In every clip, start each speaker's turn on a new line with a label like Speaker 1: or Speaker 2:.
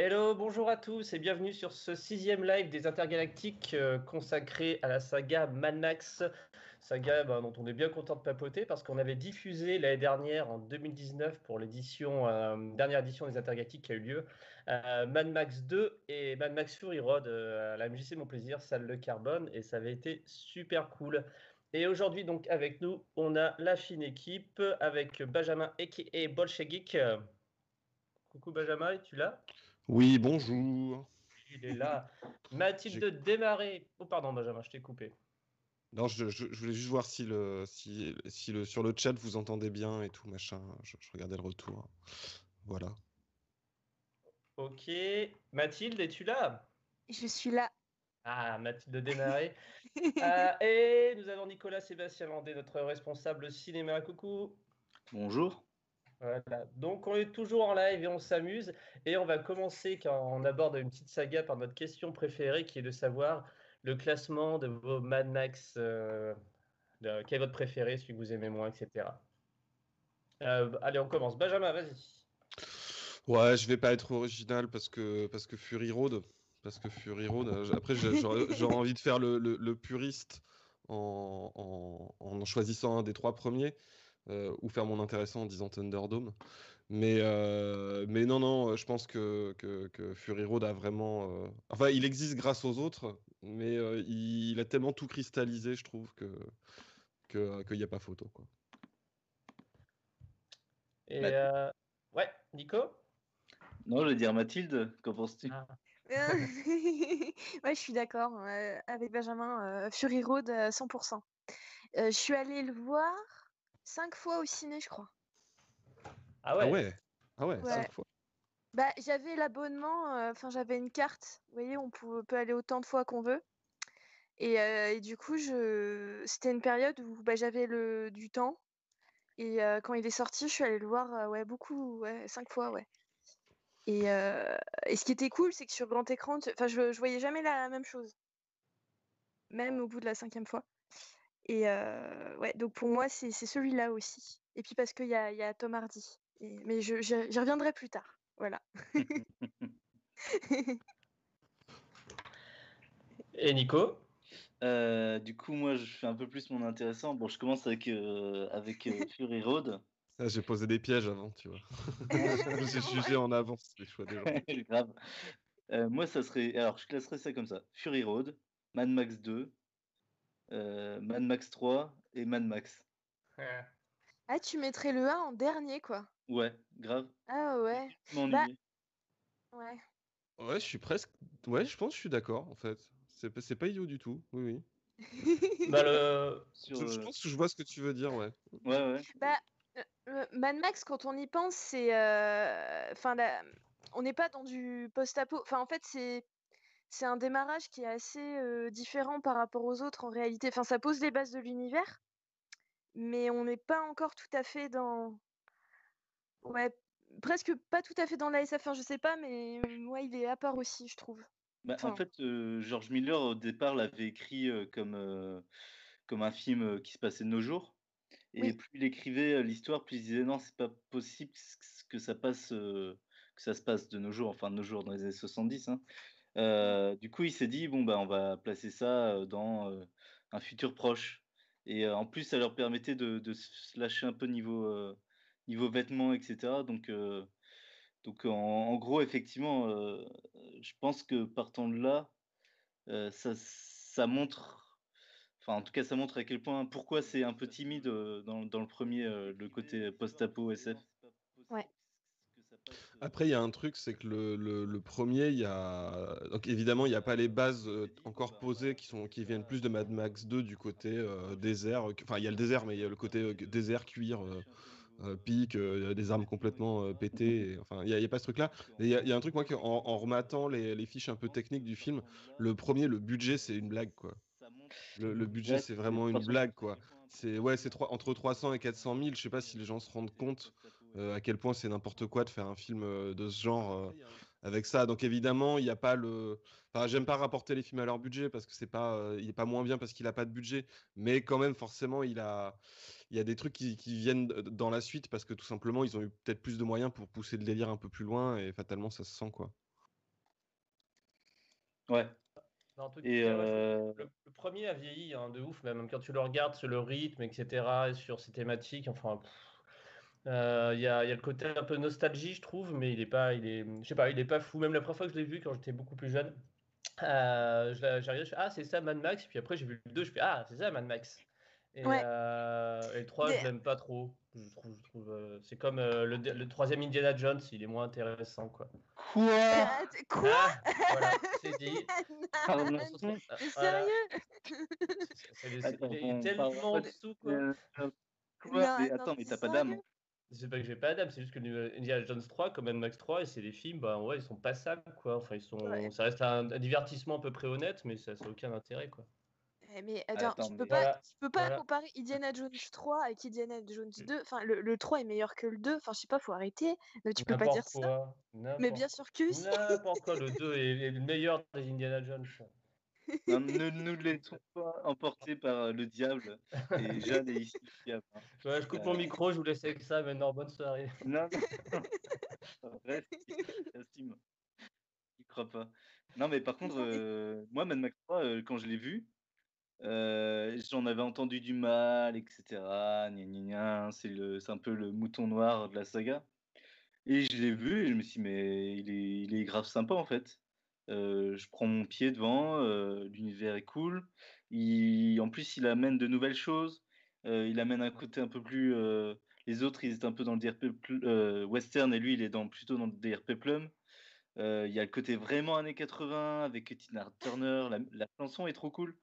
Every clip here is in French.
Speaker 1: Hello, bonjour à tous et bienvenue sur ce sixième live des Intergalactiques euh, consacré à la saga Mad Max, saga bah, dont on est bien content de papoter parce qu'on avait diffusé l'année dernière en 2019 pour l'édition euh, dernière édition des Intergalactiques qui a eu lieu euh, Mad Max 2 et Mad Max Fury Road à la MJC Mon Plaisir, salle Le Carbone et ça avait été super cool. Et aujourd'hui donc avec nous on a la fine équipe avec Benjamin et Bolshevik. Coucou Benjamin, es-tu là?
Speaker 2: Oui, bonjour.
Speaker 1: Il est là. Mathilde démarrer. Oh, pardon, Benjamin, je t'ai coupé.
Speaker 2: Non, je, voulais juste voir si, le, si, si le, sur le chat vous entendez bien et tout, machin. Je, regardais le retour. Voilà.
Speaker 1: Ok. Mathilde, es-tu là?
Speaker 3: Je suis là.
Speaker 1: Ah, Mathilde démarrer. Euh, et nous avons Nicolas Sébastien Landé, notre responsable cinéma. Coucou.
Speaker 4: Bonjour.
Speaker 1: Voilà. Donc on est toujours en live et on s'amuse. Et on va commencer quand on aborde une petite saga par notre question préférée qui est de savoir le classement de vos Mad Max. Euh, quel est votre préféré, celui que vous aimez moins, etc. Euh, allez, on commence. Benjamin, vas-y.
Speaker 2: Ouais, je vais pas être original parce que, parce que Fury Road. Parce que Fury Road, euh, après j'aurais envie de faire le, puriste en, en, choisissant un des trois premiers. Euh, ou faire mon intéressant en disant Thunderdome. Mais, euh, mais non, non, je pense que, que, Fury Road a vraiment. Euh, enfin, il existe grâce aux autres, mais il, a tellement tout cristallisé, je trouve, que qu'il n'y a pas photo. Quoi.
Speaker 1: Et ouais, Nico?
Speaker 4: Non, je vais dire Mathilde, qu'en penses-tu? Ah.
Speaker 3: ouais, je suis d'accord avec Benjamin. Fury Road, 100%. je suis allée le voir cinq fois au ciné, je crois.
Speaker 1: Ah ouais?
Speaker 2: Ah ouais, ah ouais, cinq fois.
Speaker 3: Bah, j'avais l'abonnement, euh, enfin j'avais une carte. Vous voyez, on peut, aller autant de fois qu'on veut. Et, euh, du coup, je... c'était une période où bah, j'avais le... du temps. Et euh, quand il est sorti, je suis allée le voir ouais, beaucoup, ouais, cinq fois, ouais. Et, et ce qui était cool, c'est que sur grand écran, enfin, je, je voyais jamais la même chose. Même au bout de la cinquième fois. Et ouais, donc pour moi, c'est celui-là aussi. Et puis parce qu'il y a, y a, Tom Hardy. mais j'y reviendrai plus tard. Voilà.
Speaker 1: Et Nico?
Speaker 4: Du coup, moi, je fais un peu plus mon intéressant. Bon, je commence avec, avec Fury Road.
Speaker 2: Ah, j'ai posé des pièges avant, tu vois. J'ai jugé en avance les choix des gens.
Speaker 4: Grave. moi, ça serait. Alors, je classerais ça comme ça Fury Road, Mad Max 2, euh, Mad Max 3 et Mad Max.
Speaker 3: Ah, tu mettrais le 1 en dernier, quoi.
Speaker 4: Ouais, grave.
Speaker 3: Ah ouais.
Speaker 4: Bah...
Speaker 3: Ouais.
Speaker 2: Ouais, je suis presque. Ouais, je pense que je suis d'accord, en fait. C'est pas idiot du tout. Oui, oui.
Speaker 1: bah, le...
Speaker 2: je, euh, pense que je vois ce que tu veux dire, ouais.
Speaker 4: Ouais, ouais.
Speaker 3: Bah, euh, Mad Max, quand on y pense, c'est. Enfin, on n'est pas dans du post-apo. Enfin, en fait, c'est c'est un démarrage qui est assez différent par rapport aux autres en réalité. Enfin, ça pose les bases de l'univers, mais on n'est pas encore tout à fait dans. Ouais, presque pas tout à fait dans la SF. Enfin, je sais pas, mais ouais, il est à part aussi, je trouve.
Speaker 4: Bah, en fait, George Miller au départ l'avait écrit comme comme un film qui se passait de nos jours. Et plus il écrivait l'histoire, plus il disait non, c'est pas possible que ça passe, que ça se passe de nos jours, enfin de nos jours dans les années 70. Hein. Euh, du coup, il s'est dit bon bah on va placer ça euh, dans euh, un futur proche. Et en plus, ça leur permettait de, se lâcher un peu niveau niveau vêtements, etc. Donc donc en, gros, effectivement, je pense que partant de là, ça, ça montre, enfin en tout cas, ça montre à quel point pourquoi c'est un peu timide dans, dans le premier, le côté post-apo SF.
Speaker 3: Ouais.
Speaker 2: Après, il y a un truc, c'est que le, le, premier, il y a. Donc, évidemment, il n'y a pas les bases euh, encore posées qui, sont, qui viennent plus de Mad Max 2 du côté euh, désert. Enfin, il y a le désert, mais il y a le côté euh, désert, cuir, pique, des armes complètement pétées. enfin, il n'y a, pas ce truc-là. Il y, y, a un truc, moi, en, en rematant les, les, fiches un peu techniques du film, le premier, le budget, c'est une blague, quoi. Le, budget, c'est vraiment une blague, quoi. C'est ouais, c'est entre 300 et 400 000. Je sais pas si les gens se rendent compte euh, à quel point c'est n'importe quoi de faire un film euh, de ce genre avec ça. Donc évidemment, il n'y a pas le. Enfin, j'aime pas rapporter les films à leur budget parce que c'est pas, euh, il est pas moins bien parce qu'il a pas de budget, mais quand même forcément il a, il y a des trucs qui, qui viennent dans la suite parce que tout simplement ils ont eu peut-être plus de moyens pour pousser le délire un peu plus loin et fatalement ça se sent quoi.
Speaker 4: Ouais.
Speaker 1: et le, premier a vieilli hein, de ouf, même quand tu le regardes sur le rythme, etc., et sur ses thématiques, enfin. Euh, il y, a, y, a le côté un peu nostalgie, je trouve, mais il est pas, il est, je sais pas, il est pas fou. Même la première fois que je l'ai vu, quand j'étais beaucoup plus jeune, euh, j'arrive, je fais ah c'est ça Mad Max, puis après j'ai vu le 2, je fais ah c'est ça Mad Max. Et, euh, et le 3, je l'aime pas trop. Je trouve, je trouve euh, c'est comme euh, le, le, troisième Indiana Jones, il est moins intéressant quoi.
Speaker 3: Quoi? Quoi?
Speaker 1: Ah, Voilà, c'est dit.
Speaker 3: Sérieux?
Speaker 1: Il est tellement en dessous quoi.
Speaker 4: Quoi? Mais attends, mais t'as pas d'âme.
Speaker 1: C'est pas que j'ai pas d'âme, c'est juste que Indiana Jones 3, comme Max 3, et c'est des films, bah ouais, ils sont passables, quoi. Enfin, ils sont, ça reste un, divertissement à peu près honnête, mais ça n'a aucun intérêt, quoi.
Speaker 3: Eh, mais attends, tu peux pas, tu peux pas comparer Indiana Jones 3 avec Indiana Jones 2. Enfin, le, le 3 est meilleur que le 2. Enfin, je sais pas, faut arrêter. Mais tu peux pas dire ça. Mais bien sûr que
Speaker 1: si. N'importe quoi, le 2 est, le meilleur des Indiana Jones.
Speaker 4: ne nous laissons pas emporter par le diable. Et Jeanne est ici.
Speaker 1: Hein. je coupe mon euh, micro, je vous laisse avec ça. Maintenant, bonne soirée.
Speaker 4: Non, non. Reste, estime. Il croit pas. Non, mais par contre, euh, moi, Mad Max 3, euh, quand je l'ai vu, euh, j'en avais entendu du mal, etc. C'est un peu le mouton noir de la saga. Et je l'ai vu et je me suis dit, mais il est, il est grave sympa en fait. Je prends mon pied devant, l'univers est cool. En plus, il amène de nouvelles choses. il amène un côté un peu plus. les autres, ils étaient un peu dans le DRP western et lui, il est dans, plutôt dans le DRP plum. Il y a le côté vraiment années 80 avec Tina Turner. La, chanson est trop cool.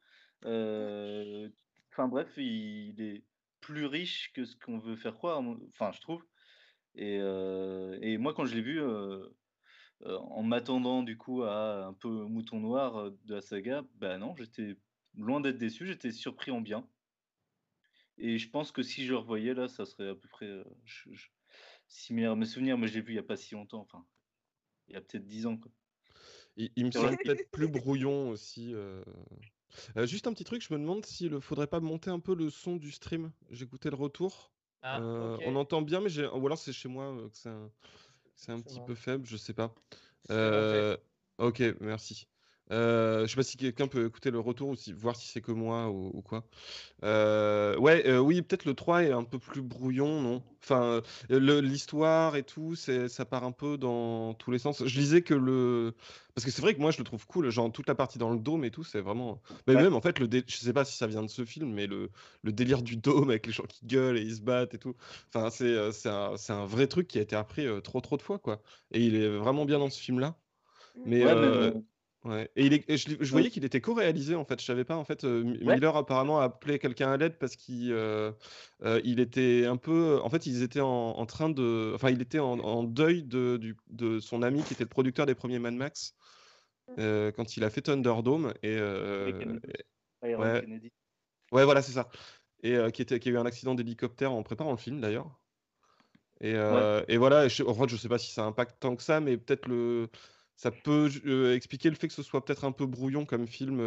Speaker 4: Enfin bref, il est plus riche que ce qu'on veut faire croire, enfin je trouve. Et moi quand je l'ai vu, en m'attendant du coup à un peu mouton noir de la saga, bah non, j'étais loin d'être déçu, j'étais surpris en bien. Et je pense que si je le revoyais là, ça serait à peu près similaire à mes souvenirs, mais je l'ai vu il n'y a pas si longtemps, enfin il y a peut-être 10 ans. Quoi.
Speaker 2: Il, me semble peut-être plus brouillon aussi. Euh, juste un petit truc, je me demande s'il faudrait pas monter un peu le son du stream. J'écoutais le retour. Ah, euh, on entend bien, mais ou alors c'est chez moi euh, que c'est un, petit peu faible, je sais pas. ok, merci. Euh, je sais pas si quelqu'un peut écouter le retour ou si, voir si c'est que moi ou, quoi. Euh, ouais, euh, oui, peut-être le 3 est un peu plus brouillon, non? Enfin, l'histoire et tout, ça part un peu dans tous les sens. Je disais que le. Parce que c'est vrai que moi je le trouve cool, genre toute la partie dans le dôme et tout, c'est vraiment. Mais même en fait, le je sais pas si ça vient de ce film, mais le, le délire du dôme avec les gens qui gueulent et ils se battent et tout. Enfin, c'est un, un, vrai truc qui a été appris trop trop de fois, quoi. Et il est vraiment bien dans ce film-là. Mais. Ouais. Et, il est, je, voyais qu'il était co-réalisé en fait. Je savais pas en fait. Euh, Miller apparemment a appelé quelqu'un à l'aide parce qu'il euh, euh, il était un peu. En fait, ils étaient en, train de. Enfin, il était en, deuil de, du, de, son ami qui était le producteur des premiers Mad Max mmh. quand il a fait Thunderdome et. ouais. ouais. voilà, c'est ça. Et qui, était, qui a eu un accident d'hélicoptère en préparant le film d'ailleurs. Et, et, voilà. je, en fait, je sais pas si ça impacte tant que ça, mais peut-être le ça peut expliquer le fait que ce soit peut-être un peu brouillon comme film.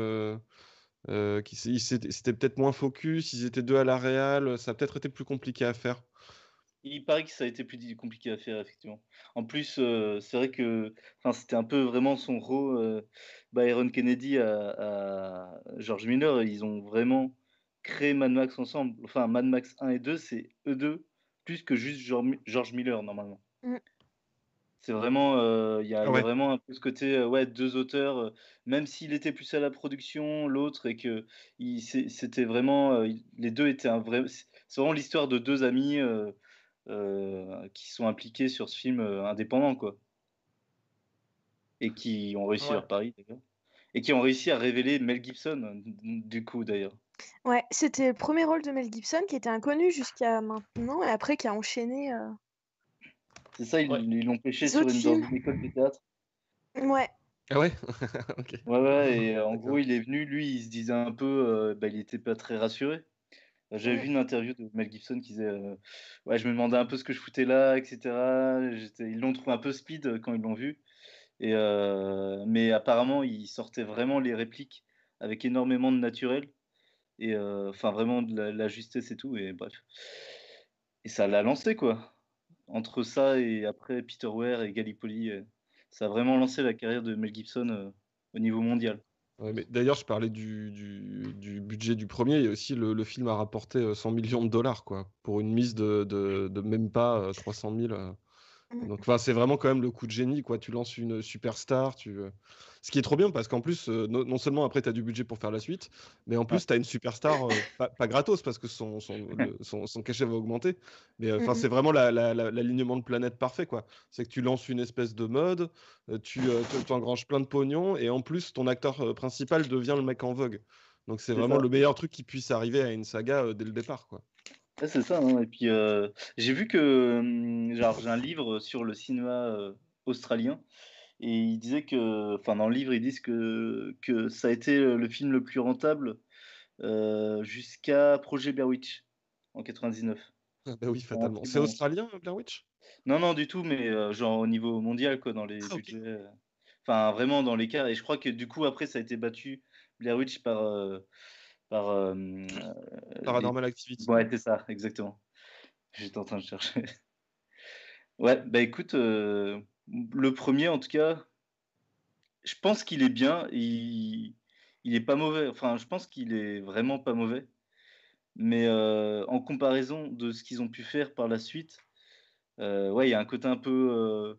Speaker 2: qui c'était peut-être moins focus, ils étaient deux à la réal, ça a peut-être été plus compliqué à faire.
Speaker 4: Il paraît que ça a été plus compliqué à faire, effectivement. En plus, c'est vrai que c'était un peu vraiment son rôle. Byron Kennedy à, George Miller, ils ont vraiment créé Mad Max ensemble. Enfin, Mad Max 1 et 2, c'est eux deux, plus que juste George Miller, normalement. Mmh. C'est vraiment, euh, il y, a vraiment un peu ce côté, euh, ouais, deux auteurs, euh, même s'il était plus à la production, l'autre, et que c'était vraiment, les deux étaient un vrai, c'est vraiment l'histoire de deux amis qui sont impliqués sur ce film indépendant, quoi. Et qui ont réussi leur pari, d'ailleurs. Et qui ont réussi à révéler Mel Gibson, du coup, d'ailleurs.
Speaker 3: Ouais, c'était le premier rôle de Mel Gibson qui était inconnu jusqu'à maintenant, et après qui a enchaîné.
Speaker 4: C'est ça, ils l'ont pêché sur une, école de théâtre.
Speaker 3: Ouais.
Speaker 2: Ah ouais?
Speaker 4: Ouais, ouais, et en gros, il est venu, lui, il se disait un peu, euh, bah, il était pas très rassuré. J'avais vu une interview de Mel Gibson qui disait euh, Ouais, je me demandais un peu ce que je foutais là, etc. Ils l'ont trouvé un peu speed euh, quand ils l'ont vu. Et, mais apparemment, il sortait vraiment les répliques avec énormément de naturel. Et enfin, vraiment de la, justesse et tout. Et bref. Et ça l'a lancé, quoi. Entre ça et après Peter Ware et Gallipoli, ça a vraiment lancé la carrière de Mel Gibson au niveau mondial.
Speaker 2: D'ailleurs, je parlais du, du, budget du premier, et aussi le, film a rapporté 100 millions de dollars, quoi, pour une mise de, de, même pas 300 000. Mmh. Donc, c'est vraiment quand même le coup de génie, quoi. Tu lances une superstar, tu, ce qui est trop bien parce qu'en plus, euh, non, seulement après, tu as du budget pour faire la suite, mais en plus, tu as une superstar, euh, pas, gratos parce que son, son, cachet va augmenter. Mais euh, enfin, c'est vraiment l'alignement de planète parfait. quoi. C'est que tu lances une espèce de mode, tu engranges plein de pognon et en plus, ton acteur principal devient le mec en vogue. Donc, c'est vraiment le meilleur truc qui puisse arriver à une saga dès le départ. quoi.
Speaker 4: C'est ça. Hein. Et puis, j'ai vu que hum, j'ai un livre sur le cinéma australien et il disait que, enfin, dans le livre, ils disent que, que ça a été le film le plus rentable euh, jusqu'à Projet Blair Witch en 99.
Speaker 2: Ah bah oui, fatalement. C'est australien, Blair Witch?
Speaker 4: Non, non, du tout, mais euh, genre au niveau mondial, quoi, dans les ah, budgets. Euh, enfin, vraiment dans les cas. Et je crois que du coup, après, ça a été battu Blair Witch par. Par
Speaker 2: Paranormal Activity.
Speaker 4: Ouais, c'est ça, exactement. J'étais en train de chercher. ouais, bah écoute le premier, en tout cas, je pense qu'il est bien. Il, il est pas mauvais. Enfin, je pense qu'il est vraiment pas mauvais. Mais euh, en comparaison de ce qu'ils ont pu faire par la suite, euh, ouais, il y a un côté un peu. Euh,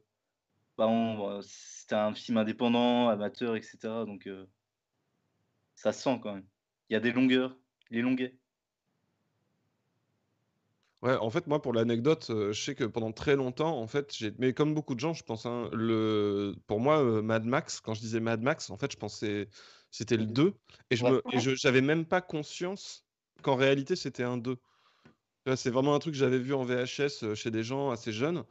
Speaker 4: bah, c'était un film indépendant, amateur, etc. Donc, ça sent quand même. Il y a des longueurs. Il est longuet.
Speaker 2: Ouais, en fait, moi, pour l'anecdote, euh, je sais que pendant très longtemps, en fait, j'ai mais comme beaucoup de gens, je pense, hein, le pour moi, euh, Mad Max, quand je disais Mad Max, en fait, je pensais c'était le 2 et je me et je j'avais même pas conscience qu'en réalité, c'était un 2. c'est vraiment un truc que j'avais vu en VHS, euh, chez des gens assez jeunes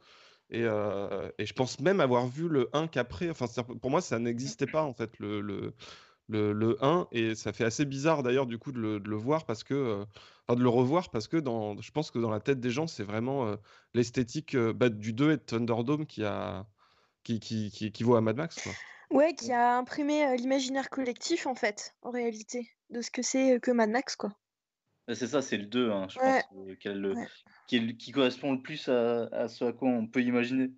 Speaker 2: et et je pense même avoir vu le 1 qu'après, enfin, pour moi, ça n'existait pas, en fait, le le le 1 et ça fait assez bizarre d'ailleurs du coup de le voir parce que, de le revoir parce que dans, je pense que dans la tête des gens, c'est vraiment euh, l'esthétique euh, bah, du 2 et de Thunderdome qui, a, qui, qui, qui, vaut à Mad Max. Quoi.
Speaker 3: Ouais, qui a imprimé euh, l'imaginaire collectif en fait, en réalité, de ce que c'est que Mad Max. quoi.
Speaker 4: C'est ça, c'est le 2, hein, je pense, qui, qui, correspond le plus à, à, ce à quoi on peut imaginer.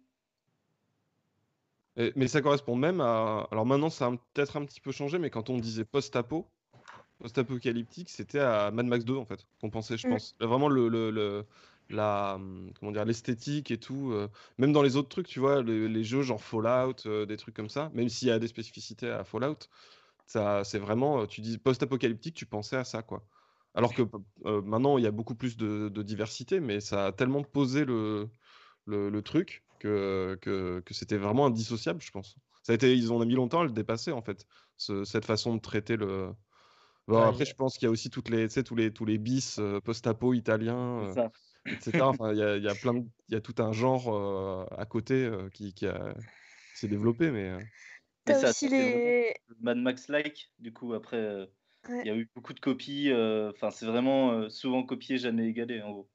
Speaker 2: Mais ça correspond même à. Alors maintenant, ça a peut-être un petit peu changé, mais quand on disait post-apo, post-apocalyptique, c'était à Mad Max 2 en fait qu'on pensait, je mm. pense. Vraiment le, le, la comment dire l'esthétique et tout. Euh, même dans les autres trucs, tu vois, les, jeux genre Fallout, euh, des trucs comme ça. Même s'il y a des spécificités à Fallout, ça c'est vraiment, euh, tu dis post-apocalyptique, tu pensais à ça quoi. Alors que maintenant il y a beaucoup plus de, diversité, mais ça a tellement posé le, le, truc que, que, que c'était vraiment indissociable, je pense. Ça a été, ils ont mis longtemps à le dépasser en fait, cette façon de traiter le, Bon, après, je pense qu'il y a aussi toutes les, tous les, tous les bis euh, post-apo italiens, euh, etc. Enfin, il y a, y a plein il y a tout un genre euh, à côté qui, qui, s'est développé, mais.
Speaker 3: T'as aussi les.
Speaker 4: Mad Max-like, du coup, après, il y a eu beaucoup de copies. Enfin, c'est vraiment souvent copié, jamais égalé, en gros.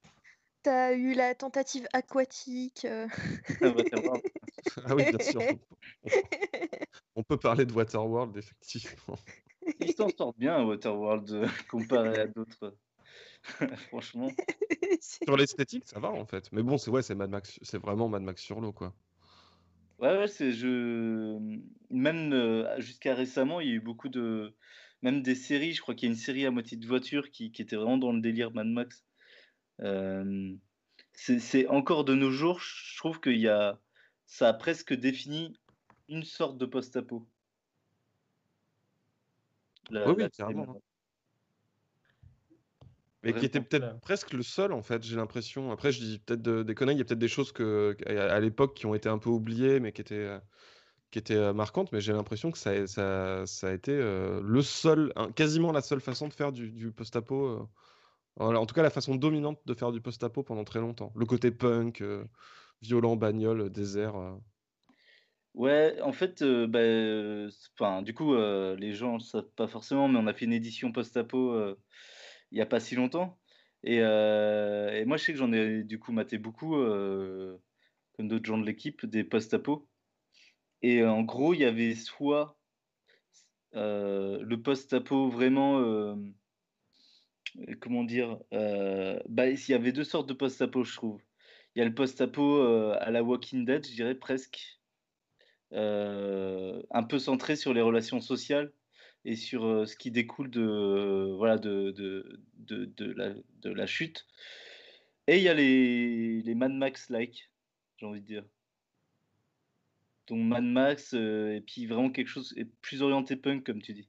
Speaker 3: T'as eu la tentative aquatique.
Speaker 2: ah oui, bien sûr. On peut parler de Waterworld, effectivement.
Speaker 4: Ils s'en sortent bien, Waterworld, euh, comparé à d'autres. Franchement.
Speaker 2: Sur l'esthétique, ça va en fait. Mais bon, c'est ouais, c'est Mad Max, c'est vraiment Mad Max sur l'eau, quoi.
Speaker 4: Ouais, ouais, c'est je même euh, jusqu'à récemment, il y a eu beaucoup de même des séries. Je crois qu'il y a une série à moitié de voiture qui, qui était vraiment dans le délire Mad Max. Euh, c'est encore de nos jours, je trouve qu'il y a ça a presque défini une sorte de post-apo
Speaker 2: oui, oui, carrément. Mais qui était peut-être presque le seul, en fait, j'ai l'impression. Après, je dis peut-être des conneries, il y a peut-être des choses que, à l'époque qui ont été un peu oubliées, mais qui étaient, qui étaient euh, marquantes, mais j'ai l'impression que ça, ça, ça, a été euh, le seul, quasiment la seule façon de faire du, du post-apo. En tout cas, la façon dominante de faire du post-apo pendant très longtemps. Le côté punk, violent, bagnole, désert.
Speaker 4: Ouais, en fait, euh, bah, du coup, euh, les gens ne savent pas forcément, mais on a fait une édition post-apo euh, il n'y a pas si longtemps. Et, et moi, je sais que j'en ai du coup maté beaucoup, comme d'autres gens de l'équipe, des post-apo. Et en gros, il y avait soit le post-apo vraiment comment dire bah, Il y avait deux sortes de post-apo, je trouve. Il y a le post-apo à la Walking Dead, je dirais presque, un peu centré sur les relations sociales et sur ce qui découle de, voilà, de, de, de, la, de la chute. Et il y a les, les Mad Max-like, j'ai envie de dire. Donc Mad Max, et puis vraiment quelque chose plus orienté punk, comme tu dis.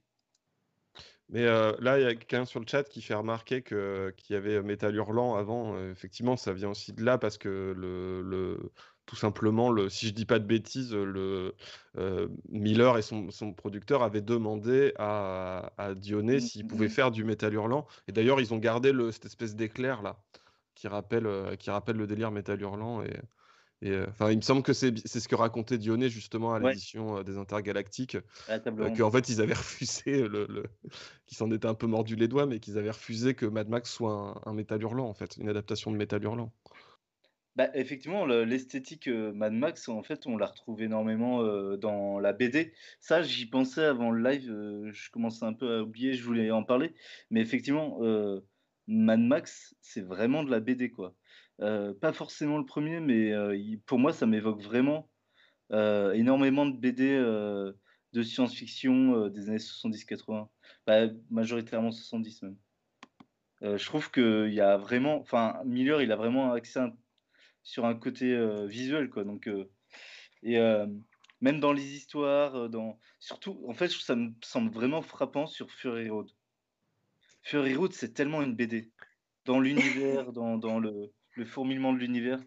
Speaker 2: Mais euh, là, il y a quelqu'un sur le chat qui fait remarquer que qu'il y avait Métal Hurlant avant. Euh, effectivement, ça vient aussi de là parce que le, le tout simplement, le, si je dis pas de bêtises, le euh, Miller et son, son, producteur avaient demandé à, à Dionné mmh, s'il pouvait mmh. faire du Métal Hurlant. Et d'ailleurs, ils ont gardé le, cette espèce d'éclair là qui rappelle, qui rappelle le délire Métal Hurlant. Et, euh, enfin, il me semble que c'est ce que racontait Dionné justement à l'édition euh, des Intergalactiques, euh, qu'en fait ils avaient refusé, le, le... qu'ils s'en étaient un peu mordu les doigts, mais qu'ils avaient refusé que Mad Max soit un, métal hurlant en fait, une adaptation de métal hurlant.
Speaker 4: Bah, effectivement, l'esthétique Mad Max, en fait, on la retrouve énormément dans la BD. Ça, j'y pensais avant le live, je commençais un peu à oublier, je voulais en parler, mais effectivement, Mad Max, c'est vraiment de la BD quoi. Euh, pas forcément le premier, mais euh, pour moi, ça m'évoque vraiment euh, énormément de BD de science-fiction des années 70-80, bah, majoritairement 70 même. je trouve qu'il y a vraiment, enfin, Miller, il a vraiment accès sur un côté visuel, quoi. Donc, et même dans les histoires, dans, surtout, en fait, ça me semble vraiment frappant sur Fury Road. Fury Road, c'est tellement une BD dans l'univers, dans, dans le le fourmillement de l'univers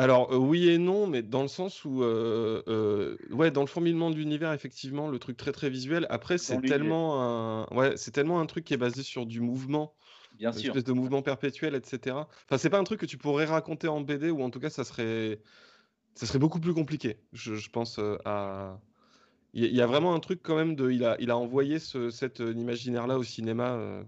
Speaker 2: alors euh, oui et non, mais dans le sens où, euh, euh, ouais, dans le fourmillement de l'univers, effectivement, le truc très très visuel. Après, c'est tellement un, ouais, c'est tellement un truc qui est basé sur du mouvement,
Speaker 4: Bien une
Speaker 2: espèce de mouvement perpétuel, etc. Enfin, c'est pas un truc que tu pourrais raconter en BD ou en tout cas, ça serait, ça serait beaucoup plus compliqué. Je, pense à, il y, a vraiment un truc quand même de, il a, il a envoyé ce, cet imaginaire-là au cinéma.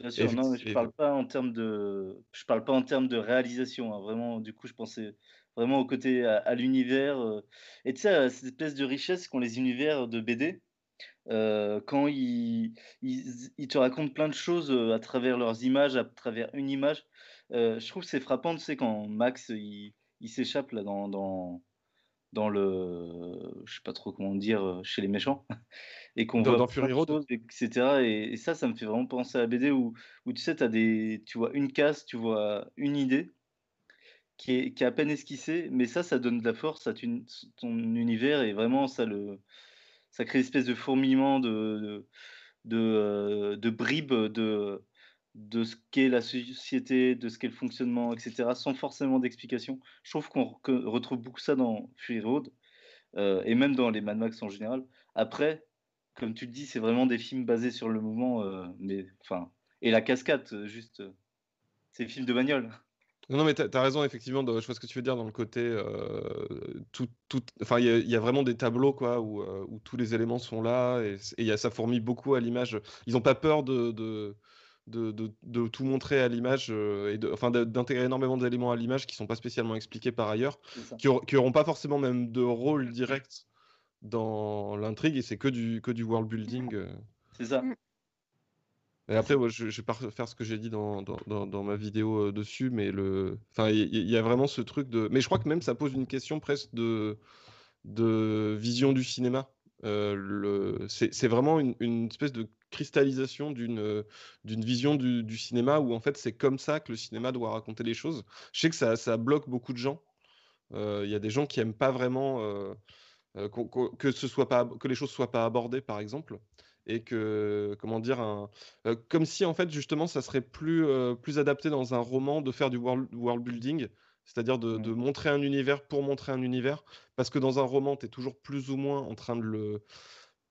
Speaker 4: Bien sûr, non, je parle pas en termes de, je parle pas en termes de réalisation. Hein, vraiment, du coup, je pensais vraiment au côté à, l'univers. Euh, et tu sais, cette espèce de richesse qu'ont les univers de BD. Euh, quand ils, ils, te racontent plein de choses euh, à travers leurs images, à travers une image. je trouve que c'est frappant, tu sais, quand Max il, il s'échappe là dans, dans, dans le, je sais pas trop comment dire, chez les méchants, et qu'on voit
Speaker 2: dans Fury Road,
Speaker 4: etc. Et, ça, ça me fait vraiment penser à la BD où, où tu sais, as des, tu vois une case, tu vois une idée qui est, qui est à peine esquissée, mais ça, ça donne de la force à ton, univers et vraiment ça le, ça crée une espèce de fourmillement de, de, de, euh, de bribes de de ce qu'est la société, de ce qu'est le fonctionnement, etc., sans forcément d'explication. Je trouve qu'on retrouve beaucoup ça dans Fury Road euh, et même dans les Mad Max en général. Après, comme tu le dis, c'est vraiment des films basés sur le mouvement, euh, mais enfin, et la cascade, euh, juste, c'est des films de bagnole.
Speaker 2: Non, mais tu as, raison, effectivement, je vois ce que tu veux dire dans le côté. tout, tout, enfin, il y, a vraiment des tableaux quoi, où, où tous les éléments sont là et, et y a, ça fourmille beaucoup à l'image. Ils n'ont pas peur de, de, de, tout montrer à l'image, euh, et enfin d'intégrer énormément d'éléments à l'image qui sont pas spécialement expliqués par ailleurs, qui, n'auront pas forcément même de rôle direct dans l'intrigue, et c'est que du, que du world building. Euh.
Speaker 4: C'est ça. Mm.
Speaker 2: Et après, je, je, vais pas faire ce que j'ai dit dans, dans, ma vidéo euh, dessus, mais le, enfin, il y, a vraiment ce truc de. Mais je crois que même ça pose une question presque de, de vision du cinéma. Euh, c'est vraiment une, une, espèce de cristallisation d'une d'une vision du, cinéma où en fait c'est comme ça que le cinéma doit raconter les choses. Je sais que ça, ça bloque beaucoup de gens. Euh, il y a des gens qui aiment pas vraiment euh, que ce soit pas que les choses soient pas abordées par exemple et que comment dire un, comme si en fait justement ça serait plus plus adapté dans un roman de faire du world, world building c'est-à-dire de, de, montrer un univers pour montrer un univers, parce que dans un roman, tu es toujours plus ou moins en train de le,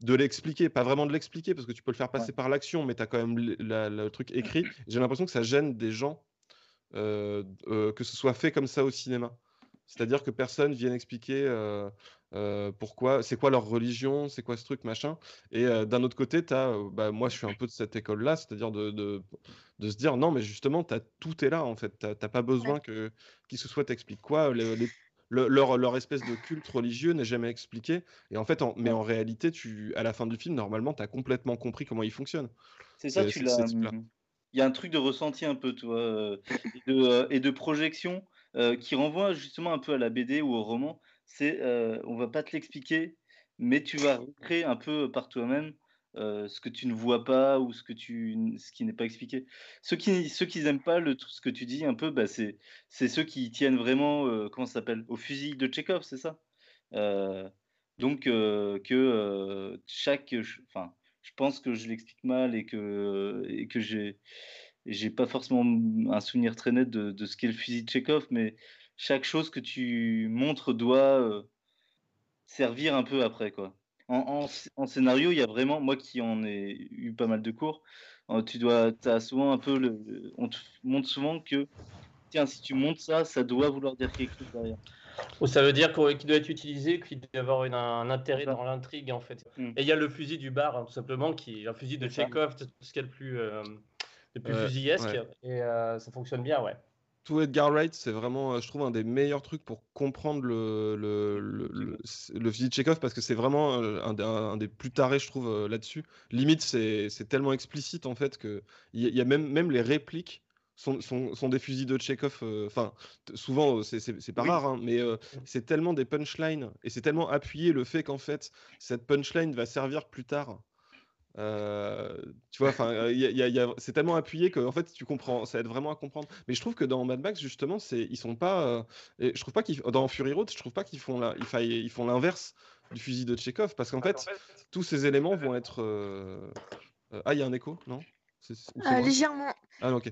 Speaker 2: de l'expliquer, pas vraiment de l'expliquer parce que tu peux le faire passer par l'action, mais tu as quand même le truc écrit. J'ai l'impression que ça gêne des gens euh, euh, que ce soit fait comme ça au cinéma. C'est-à-dire que personne vienne expliquer euh, pourquoi, c'est quoi leur religion, c'est quoi ce truc, machin? Et d'un autre côté, as, bah, moi je suis un peu de cette école-là, c'est-à-dire de, de, se dire non, mais justement, as, tout est là en fait. Tu n'as pas besoin que qui se soit t'explique quoi. les, leur, leur, espèce de culte religieux n'est jamais expliqué. Et en fait, mais en réalité, tu, à la fin du film, normalement, tu as complètement compris comment il fonctionne.
Speaker 4: C'est ça, tu l'as. Hum, il y a un truc de ressenti un peu, toi, euh, et, de, euh, et de projection euh, qui renvoie justement un peu à la BD ou au roman. C'est, on va pas te l'expliquer, mais tu vas créer un peu par toi-même ce que tu ne vois pas ou ce, que tu, ce qui n'est pas expliqué. Ceux qui ceux qui n'aiment pas le, ce que tu dis un peu, bah, c'est, ceux qui tiennent vraiment, comment ça s'appelle, au fusil de Tchekhov, c'est ça? Donc, que chaque. Enfin, je pense que je l'explique mal et que, et que j'ai, j'ai pas forcément un souvenir très net de, de ce qu'est le fusil de Tchekhov, mais chaque chose que tu montres doit servir un peu après, quoi en, scénario, il y a vraiment, moi qui en ai eu pas mal de cours, euh, tu dois, as souvent un peu, le, on te montre souvent que, tiens, si tu montes ça, ça doit vouloir dire quelque chose derrière.
Speaker 1: Ou ça veut dire qu'il doit être utilisé, qu'il doit avoir un intérêt dans l'intrigue en fait. Hmm. Et il y a le fusil du bar, hein, tout simplement, qui est un fusil de Chekhov, ce qu'il y a le plus, euh, le plus fusillesque, et euh, ça fonctionne bien, ouais
Speaker 2: tout Edgar Wright, c'est vraiment, euh, je trouve, un des meilleurs trucs pour comprendre le, le, le, le, physique de Chekhov parce que c'est vraiment euh, un, des plus tarés, je trouve, euh, là-dessus. Limite, c'est tellement explicite en fait que il y, a même, même les répliques. Sont, sont, sont des fusils de Chekhov. Enfin, souvent, c'est pas rare, hein, mais c'est tellement des punchlines et c'est tellement appuyé le fait qu'en fait, cette punchline va servir plus tard euh, tu vois, enfin, c'est tellement appuyé que en fait, tu comprends, ça aide vraiment à comprendre. Mais je trouve que dans Mad Max, justement, c'est, ils sont pas. Euh, et je trouve pas qu'ils, dans Fury Road, je trouve pas qu'ils font la, ils, ils font l'inverse du fusil de Chekhov, parce qu'en fait, tous ces éléments vont être. Euh, ah, il y a un écho, non?
Speaker 3: Légèrement.
Speaker 2: Ah, ok.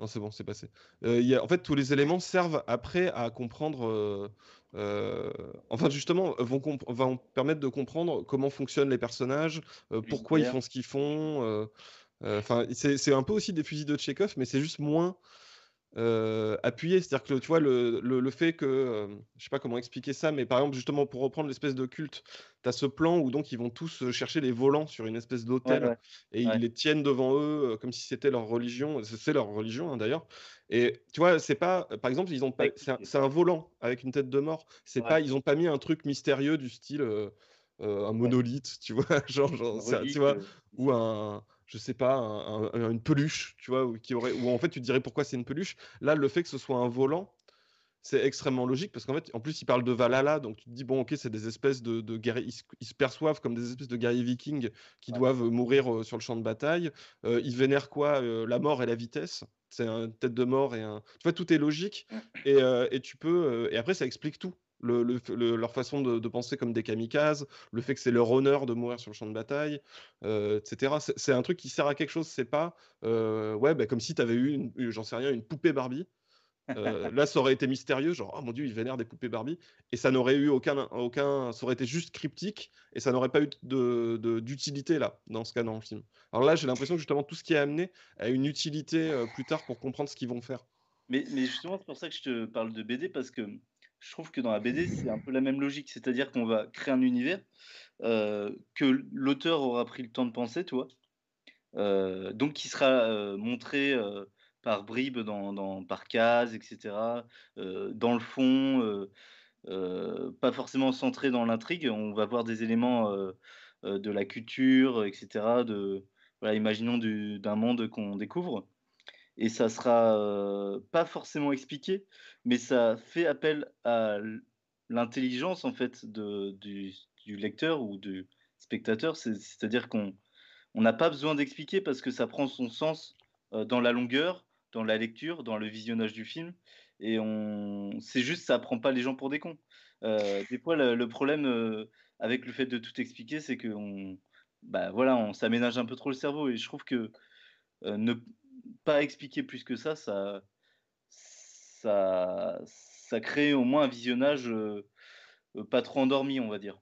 Speaker 2: Non, c'est bon, c'est passé. Y a, en fait, tous les éléments servent après à comprendre euh, enfin, justement, vont, vont, permettre de comprendre comment fonctionnent les personnages, euh, pourquoi ils font ce qu'ils font. Euh, enfin, c'est un peu aussi des fusils de Chekhov, mais c'est juste moins euh, appuyé. C'est-à-dire que tu vois, le, le, fait que, euh, je sais pas comment expliquer ça, mais par exemple, justement, pour reprendre l'espèce de culte, tu as ce plan où donc ils vont tous euh, chercher les volants sur une espèce d'hôtel et ils les tiennent devant eux comme si c'était leur religion. C'est leur religion hein, d'ailleurs. Et tu vois, c'est pas, par exemple, ils ont pas, c'est un, volant avec une tête de mort. C'est pas, ils ont pas mis un truc mystérieux du style. un monolithe, tu vois, genre, genre tu vois, ou un, je sais pas, une peluche, tu vois, ou, qui aurait, ou en fait tu te dirais pourquoi c'est une peluche. Là, le fait que ce soit un volant, c'est extrêmement logique parce qu'en fait, en plus, il parle de Valhalla, donc tu te dis, bon, ok, c'est des espèces de, guerriers, ils se, perçoivent comme des espèces de guerriers vikings qui doivent mourir euh, sur le champ de bataille. Euh, ils vénèrent quoi euh, La mort et la vitesse. C'est une tête de mort et un. Tu vois, tout est logique et, et tu peux. et après, ça explique tout leur façon de, penser comme des kamikazes, le fait que c'est leur honneur de mourir sur le champ de bataille, euh, etc. C'est un truc qui sert à quelque chose, c'est pas euh, ouais, bah, comme si tu avais eu, j'en sais rien, une poupée Barbie. Euh, là, ça aurait été mystérieux, genre, oh mon dieu, ils vénèrent des poupées Barbie, et ça n'aurait eu aucun, aucun, ça aurait été juste cryptique, et ça n'aurait pas eu d'utilité là, dans ce cas dans le film. Alors là, j'ai l'impression que justement tout ce qui est amené a une utilité plus tard pour comprendre ce qu'ils vont faire.
Speaker 4: Mais, mais justement, c'est pour ça que je te parle de BD, parce que je trouve que dans la BD, c'est un peu la même logique. C'est-à-dire qu'on va créer un univers euh, que l'auteur aura pris le temps de penser, tu. Euh, donc, qui sera euh, montré par bribes, dans, par cases, etc. dans le fond, pas forcément centré dans l'intrigue. On va voir des éléments de la culture, etc. De, voilà, imaginons d'un monde qu'on découvre et ça sera pas forcément expliqué, mais ça fait appel à l'intelligence en fait de, du, lecteur ou du spectateur. C'est-à-dire qu'on n'a pas besoin d'expliquer parce que ça prend son sens dans la longueur, dans la lecture, dans le visionnage du film. Et on, c'est juste, ça prend pas les gens pour des cons. des fois, le, problème avec le fait de tout expliquer, c'est qu'on, bah voilà, on s'aménage un peu trop le cerveau. Et je trouve que pas expliquer plus que ça, ça, ça, ça crée au moins un visionnage euh, euh, pas trop endormi, on va dire.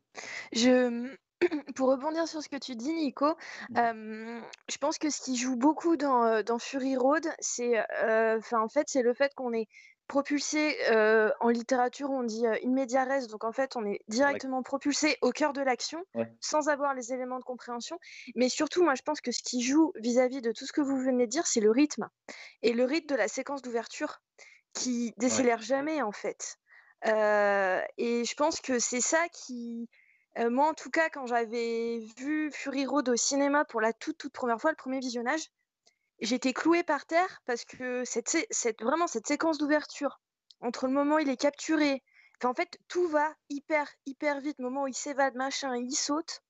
Speaker 3: Je, pour rebondir sur ce que tu dis, Nico, mmh. je pense que ce qui joue beaucoup dans, dans Fury Road, c'est, en fait, c'est le fait qu'on est propulsé en littérature, on dit in media res, donc en fait, on est directement propulsé au cœur de l'action, sans avoir les éléments de compréhension. Mais surtout, moi, je pense que ce qui joue vis-à-vis de tout ce que vous venez de dire, c'est le rythme. Et le rythme de la séquence d'ouverture qui décélère jamais, en fait. et je pense que c'est ça qui, moi en tout cas, quand j'avais vu Fury Road au cinéma pour la toute toute première fois, le premier visionnage, j'étais clouée par terre parce que cette, cette vraiment cette séquence d'ouverture entre le moment où il est capturé, en fait tout va hyper hyper vite, le moment où il s'évade machin, il saute.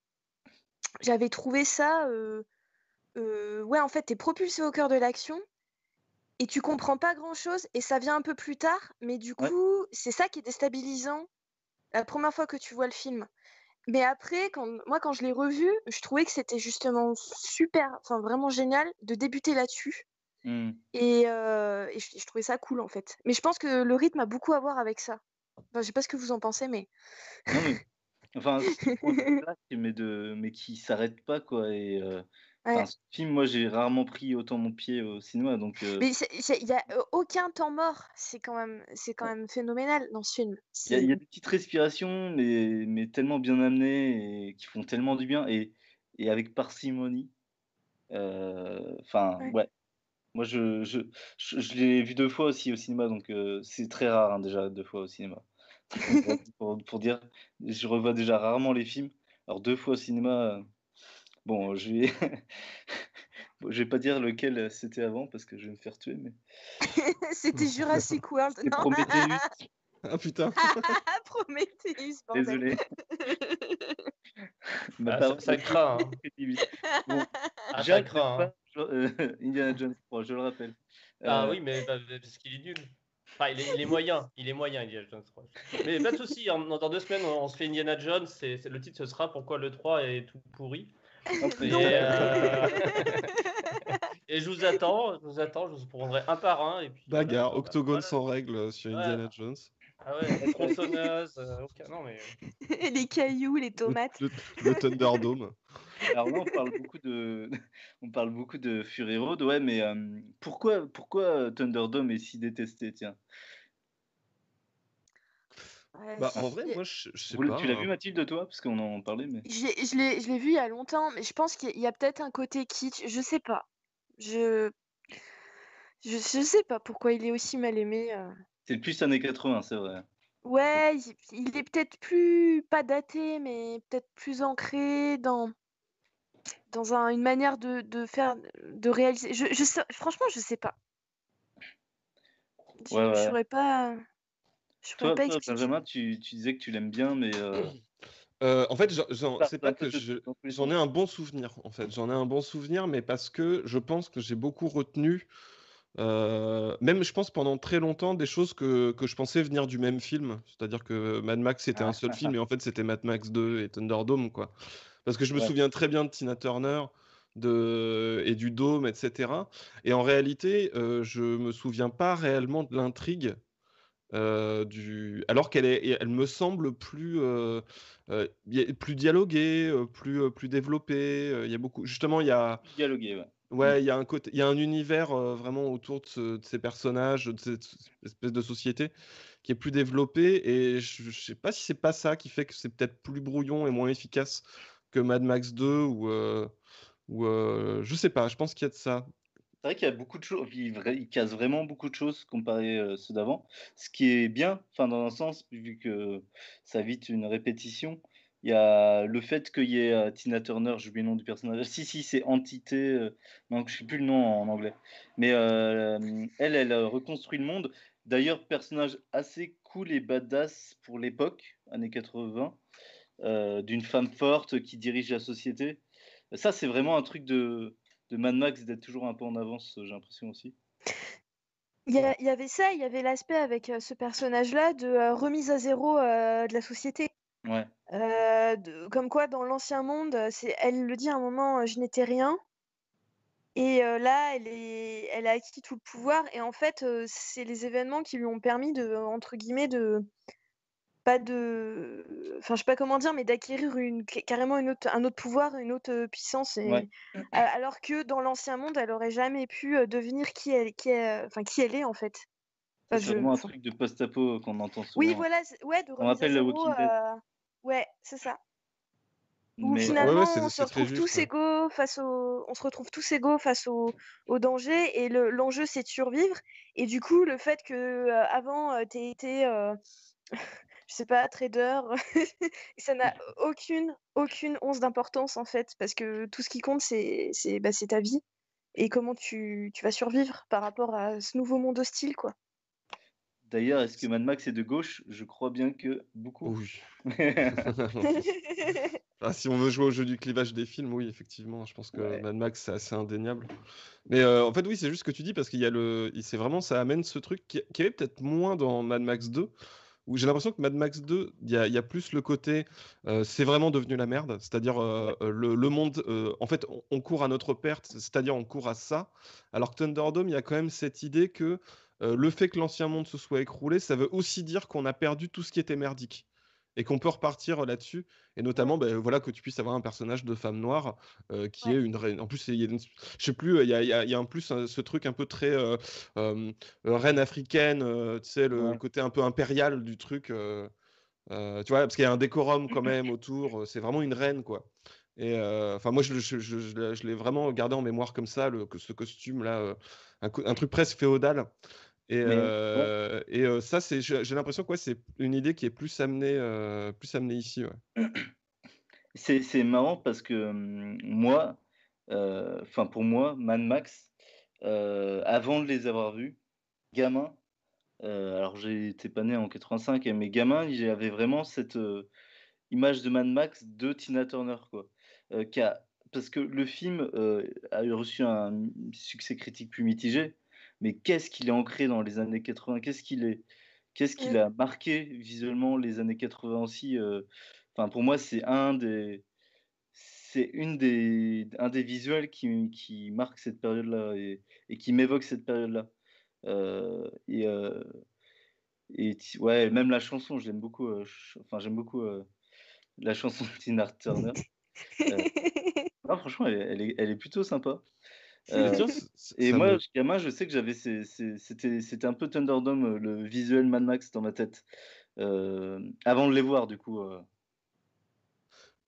Speaker 3: J'avais trouvé ça, ouais en fait t'es propulsé au cœur de l'action et tu comprends pas grand chose et ça vient un peu plus tard, mais du coup, c'est ça qui est déstabilisant la première fois que tu vois le film. Mais après, quand, moi, quand je l'ai revu, je trouvais que c'était justement super, enfin vraiment génial de débuter là-dessus. Mmh. Et, je, trouvais ça cool en fait. Mais je pense que le rythme a beaucoup à voir avec ça. Enfin, je sais pas ce que vous en pensez, mais.
Speaker 4: Non, mais... Enfin, mais, de... mais qui s'arrête pas quoi. Et, ce film, moi, j'ai rarement pris autant mon pied au cinéma, donc.
Speaker 3: Mais il n'y a aucun temps mort. C'est quand même, c'est quand même phénoménal dans ce film.
Speaker 4: Il y, a des petites respirations, mais, mais tellement bien amenées et qui font tellement du bien et, et avec parcimonie. Enfin, ouais. Moi, je, je, je, l'ai vu deux fois aussi au cinéma, donc c'est très rare hein, déjà deux fois au cinéma. pour, pour, dire, je revois déjà rarement les films. Alors deux fois au cinéma, Bon, je vais... je vais pas dire lequel c'était avant parce que je vais me faire tuer, mais.
Speaker 3: c'était Jurassic World.
Speaker 4: non? Prometheus.
Speaker 2: ah putain.
Speaker 3: Prometheus.
Speaker 4: Désolé.
Speaker 1: ah, ça, craint. Hein.
Speaker 4: Bon, ah, ça craint. Hein. Euh, Indiana Jones 3, je le rappelle.
Speaker 1: Ah euh, oui, mais bah, parce qu'il est nul. Enfin, il est, il est, moyen, il est moyen Indiana Jones 3. Mais pas de soucis, dans deux semaines, on se fait Indiana Jones. C'est, le titre, ce sera Pourquoi le 3 est tout pourri. Euh, et, je vous attends, je vous attends, je vous prendrai un par un. Et puis,
Speaker 2: Bagarre, octogone sans règles sur Indiana Jones.
Speaker 1: Ah ouais, la tronçonneuse, euh, non mais...
Speaker 3: les cailloux, les tomates.
Speaker 2: Le, Thunderdome.
Speaker 4: Alors là, on parle beaucoup de, on parle beaucoup de Fury Road, ouais, mais euh, pourquoi, pourquoi Thunderdome est si détesté, tiens?
Speaker 2: Bah, en vrai, moi, je, sais
Speaker 4: pas.
Speaker 2: Tu
Speaker 4: l'as vu, hein. Mathilde, toi? Parce qu'on en parlait. Mais...
Speaker 3: Je l'ai vu il y a longtemps, mais je pense qu'il y a, peut-être un côté kitsch. Je sais pas. Je... je... Je sais pas pourquoi il est aussi mal aimé. Euh.
Speaker 4: C'est le plus années 80, c'est vrai.
Speaker 3: Ouais, il, est peut-être plus, pas daté, mais peut-être plus ancré dans, dans un, une manière de, de, faire, de réaliser. Je, je sais, franchement, je sais pas. Je ouais, ouais. pas.
Speaker 4: Je Toi, pas Benjamin, tu, tu disais que tu l'aimes bien, mais. Euh,
Speaker 2: euh, en fait, c'est pas que j'en ai un bon souvenir. En fait, j'en ai un bon souvenir, mais parce que je pense que j'ai beaucoup retenu, euh, même je pense pendant très longtemps, des choses que, que je pensais venir du même film. C'est-à-dire que Mad Max c'était un seul film, et en fait c'était Mad Max 2 et Thunderdome, quoi. Parce que je me souviens très bien de Tina Turner. De, et du dôme, etc. Et en réalité, je me souviens pas réellement de l'intrigue du... alors qu'elle est, elle me semble plus, plus dialoguée, plus, plus développée. Il y a beaucoup, justement, il y a.
Speaker 4: Dialogué, ouais.
Speaker 2: Ouais, il y a un côté, il y a un univers vraiment autour de, ces personnages, de cette espèce de société qui est plus développé. Et je, ne sais pas si c'est pas ça qui fait que c'est peut-être plus brouillon et moins efficace que Mad Max 2 ou, ou je sais pas. Je pense qu'il y a de ça.
Speaker 4: C'est vrai qu'il y a beaucoup de choses, il, casse vraiment beaucoup de choses comparé à ceux d'avant. Ce qui est bien, enfin dans un sens, vu que ça évite une répétition. Il y a le fait qu'il y ait Tina Turner, j'ai oublié le nom du personnage. Si, si, c'est Entité, non, je sais plus le nom en anglais. Mais elle, elle reconstruit le monde. D'ailleurs, personnage assez cool et badass pour l'époque, années 80, d'une femme forte qui dirige la société. Ça, c'est vraiment un truc de, de Mad Max d'être toujours un peu en avance, j'ai l'impression aussi.
Speaker 3: Il y, avait ça, il y avait l'aspect avec ce personnage-là de remise à zéro de la société.
Speaker 4: Ouais.
Speaker 3: comme quoi, dans l'ancien monde, c'est, elle le dit à un moment, je n'étais rien. Et là, elle, est, elle a acquis tout le pouvoir. Et en fait, c'est les événements qui lui ont permis de, entre guillemets, de, pas de. Enfin, je sais pas comment dire, mais d'acquérir une, carrément une autre, un autre pouvoir, une autre puissance. Et... Alors que dans l'ancien monde, elle aurait jamais pu devenir qui elle, qui enfin, qui elle est, en fait.
Speaker 4: c'est vraiment un truc de post-apo qu'on entend souvent.
Speaker 3: Oui, voilà, ouais, de
Speaker 4: On appelle le Walking Dead.
Speaker 3: Ouais, c'est ça. Où finalement, on se retrouve tous égaux face au, on se retrouve tous égaux face au, au danger et l'enjeu c'est de survivre. Et du coup, le fait que avant tu aies été je sais pas, trader. ça n'a aucune, aucune once d'importance en fait, parce que tout ce qui compte, c'est bah, ta vie et comment tu, tu vas survivre par rapport à ce nouveau monde hostile, quoi.
Speaker 4: D'ailleurs, est-ce que Mad Max est de gauche? Je crois bien que beaucoup.
Speaker 2: Oui. Ah, si on veut jouer au jeu du clivage des films, oui, effectivement, je pense que Mad Max, c'est assez indéniable. Mais euh, en fait, oui, c'est juste ce que tu dis, parce qu'il y a le. C'est vraiment, ça amène ce truc qui, qui avait peut-être moins dans Mad Max 2, où j'ai l'impression que Mad Max 2, il y, a plus le côté, euh, c'est vraiment devenu la merde, c'est-à-dire euh, le, monde, en fait, on, court à notre perte, c'est-à-dire on court à ça, alors que Thunderdome, il y a quand même cette idée que le fait que l'ancien monde se soit écroulé, ça veut aussi dire qu'on a perdu tout ce qui était merdique et qu'on peut repartir là-dessus. Et notamment, ben, voilà, que tu puisses avoir un personnage de femme noire qui est une reine. En plus, il y a je sais plus, il y a, y a, en plus ce truc un peu très reine africaine, tu sais, le côté un peu impérial du truc. tu vois, parce qu'il y a un décorum quand même autour. C'est vraiment une reine, quoi. Et enfin, moi, je, je, je, l'ai vraiment gardé en mémoire comme ça, le, ce costume-là, un, un, truc presque féodal. Et, euh, et euh, ça, c'est, j'ai l'impression que c'est une idée qui est plus amenée, euh, plus amenée ici.
Speaker 4: C'est, c'est marrant parce que moi, enfin pour moi, Mad Max, avant de les avoir vus, gamin, alors j'étais pas né en 85, hein, mais gamin, j'avais vraiment cette image de Mad Max de Tina Turner, quoi. qui a, parce que le film a reçu un succès critique plus mitigé, mais qu'est-ce qu'il est ancré dans les années 80 Qu'est-ce qu'il est Qu'est-ce qu'il a marqué visuellement les années 80 aussi euh, Enfin, pour moi, c'est un des, c'est une des, un des visuels qui, qui marque cette période-là et, et, qui m'évoque cette période-là. Euh, et, euh, et ouais, même la chanson, j'aime beaucoup. enfin, j'aime beaucoup la chanson de Tina Turner. franchement, elle, est, elle, est, plutôt sympa. Euh, et moi, gamin, je sais que j'avais c'était un peu Thunderdome, euh, le visuel Mad Max dans ma tête, euh, avant de les voir, du coup.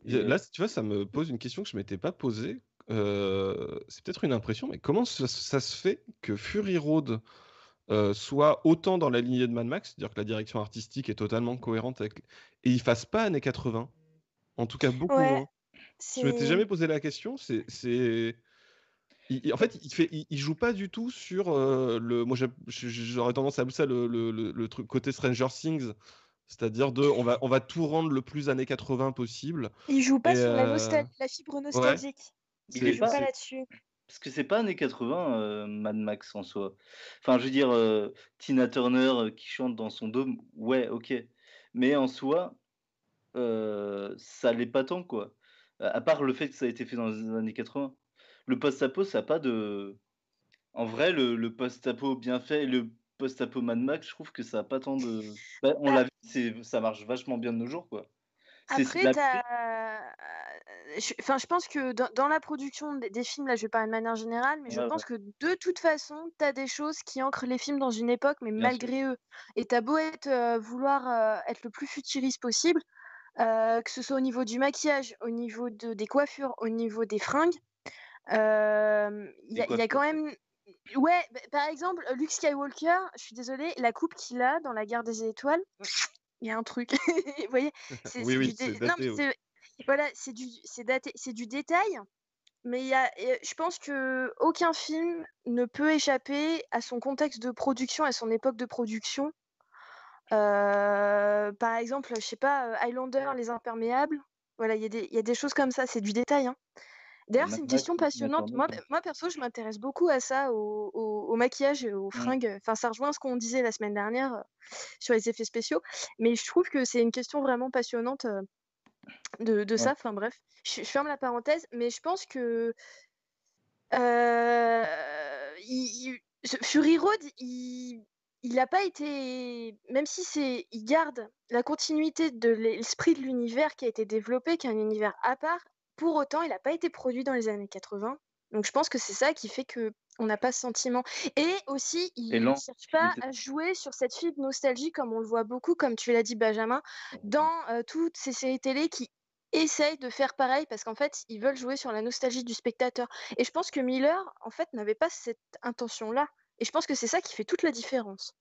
Speaker 2: Là, tu vois, ça me pose une question que je m'étais pas posée. c'est peut-être une impression, mais comment ça, se fait que Fury Road soit autant dans la lignée de Mad Max, c'est-à-dire que la direction artistique est totalement cohérente avec, et il fasse pas années 80, en tout cas beaucoup moins. Je m'étais jamais posé la question. C'est en fait, il, fait, il, joue pas du tout sur le. Moi, j'aurais tendance à appeler ça le, le, le, truc côté Stranger Things. C'est-à-dire de, on va, on va tout rendre le plus années 80 possible.
Speaker 3: Il joue pas sur la, la, fibre nostalgique. Il joue pas, là-dessus.
Speaker 4: Parce que c'est pas années 80, Mad Max en soi. Enfin, je veux dire, Tina Turner qui chante dans son dôme, ouais, ok. Mais en soi, ça l'est pas tant, quoi. À part le fait que ça a été fait dans les années 80 le post-apo, ça n'a pas de. En vrai, le, post-apo bien fait et le post-apo Mad Max, je trouve que ça n'a pas tant de. Bah, on l'a vu, ça marche vachement bien de nos jours, quoi.
Speaker 3: Après, je, enfin, je pense que dans, la production des, films, là je vais parler de manière générale, mais je pense que de toute façon, tu as des choses qui ancrent les films dans une époque, mais malgré eux. Et tu as beau être, euh, vouloir euh, être le plus futuriste possible, euh, que ce soit au niveau du maquillage, au niveau de, des coiffures, au niveau des fringues, il y, a quand même. Ouais, bah, par exemple, Luke Skywalker, je suis désolée, la coupe qu'il a dans la guerre des étoiles, il y a un truc. Vous voyez
Speaker 2: c'est, Oui, oui, c'est daté,
Speaker 3: Voilà, c'est du, c'est daté, c'est du détail, mais y a, je pense que aucun film ne peut échapper à son contexte de production, à son époque de production. par exemple, je sais pas, Highlander, Les Imperméables. Voilà, il y, y, a des choses comme ça, c'est du détail. Hein. D'ailleurs, c'est une question passionnante. Moi, moi perso, je m'intéresse beaucoup à ça, au, maquillage et aux mmh. fringues. Enfin, ça rejoint ce qu'on disait la semaine dernière euh, sur les effets spéciaux. Mais je trouve que c'est une question vraiment passionnante euh, de, ça. Enfin, bref, je, ferme la parenthèse. Mais je pense que euh, Fury Road, il n'a pas été, même si c'est, il garde la continuité de l'esprit de l'univers qui a été développé, qui est un univers à part, pour autant, il n'a pas été produit dans les années 80. Donc je pense que c'est ça qui fait que on n'a pas ce sentiment. Et aussi, il ne cherche pas à jouer sur cette fibre nostalgie comme on le voit beaucoup, comme tu l'as dit Benjamin, dans euh, toutes ces séries télé qui essayent de faire pareil parce qu'en fait, ils veulent jouer sur la nostalgie du spectateur. Et je pense que Miller, en fait, n'avait pas cette intention-là. Et je pense que c'est ça qui fait toute la différence.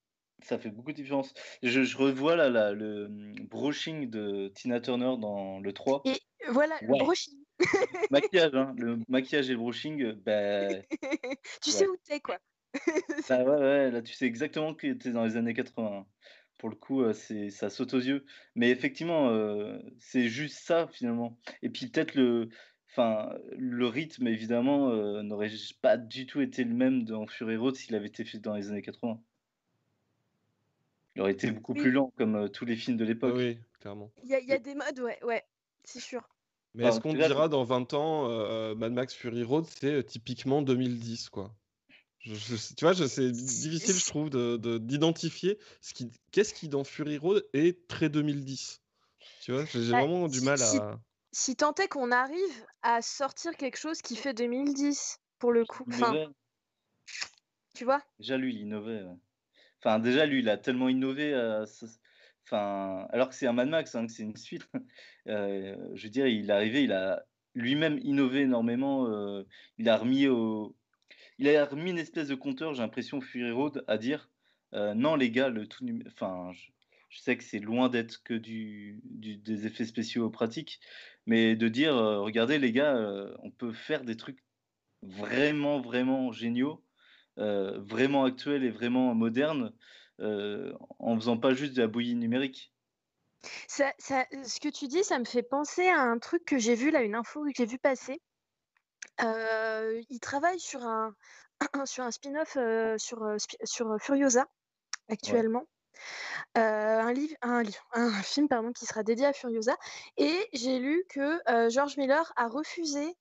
Speaker 4: Ça fait beaucoup de différence. Je, revois là, le hum, brushing de Tina Turner dans le 3.
Speaker 3: Et voilà, le brushing.
Speaker 4: maquillage, hein, le maquillage et le brushing, ben.
Speaker 3: tu sais où t'es, quoi.
Speaker 4: bah ouais, ouais, là tu sais exactement que t'es dans les années 80. Hein. Pour le coup, euh, c'est ça saute aux yeux. Mais effectivement, euh, c'est juste ça finalement. Et puis peut-être le, enfin, le rythme évidemment euh, n'aurait pas du tout été le même dans Fury Road s'il avait été fait dans les années 80. Il aurait été beaucoup plus lent comme tous les films de l'époque.
Speaker 2: Oui, clairement.
Speaker 3: Il y, a des modes, ouais, ouais, c'est sûr.
Speaker 2: Mais est-ce qu'on dira dans 20 ans, Mad Max Fury Road, c'est typiquement 2010, quoi? Tu vois, c'est difficile, je trouve, d'identifier de, ce qui, qu'est-ce qui dans Fury Road est très 2010. Tu vois, j'ai bah, vraiment du mal
Speaker 3: à. Si, tant est qu'on arrive à sortir quelque chose qui fait 2010, pour le coup. Enfin, tu vois?
Speaker 4: Déjà, lui, il innovait. Enfin, déjà, lui, il a tellement innové. Euh, enfin, alors que c'est un Mad Max, hein, que c'est une suite. Euh, je veux dire, il est arrivé, il a lui-même innové énormément. Euh, il a remis au, il a remis une espèce de compteur, j'ai l'impression, Fury Road, à dire non, les gars, le tout. Enfin, je, sais que c'est loin d'être que du, des effets spéciaux pratiques, mais de dire regardez, les gars, on peut faire des trucs vraiment, vraiment géniaux, vraiment actuels et vraiment modernes, en faisant pas juste de la bouillie numérique.
Speaker 3: Ça, ce que tu dis, ça me fait penser à un truc que j'ai vu là, une info que j'ai vu passer il travaille sur un, sur un spin-off sur, sur Furiosa actuellement. un, livre, un film pardon, qui sera dédié à Furiosa. Et j'ai lu que George Miller a refusé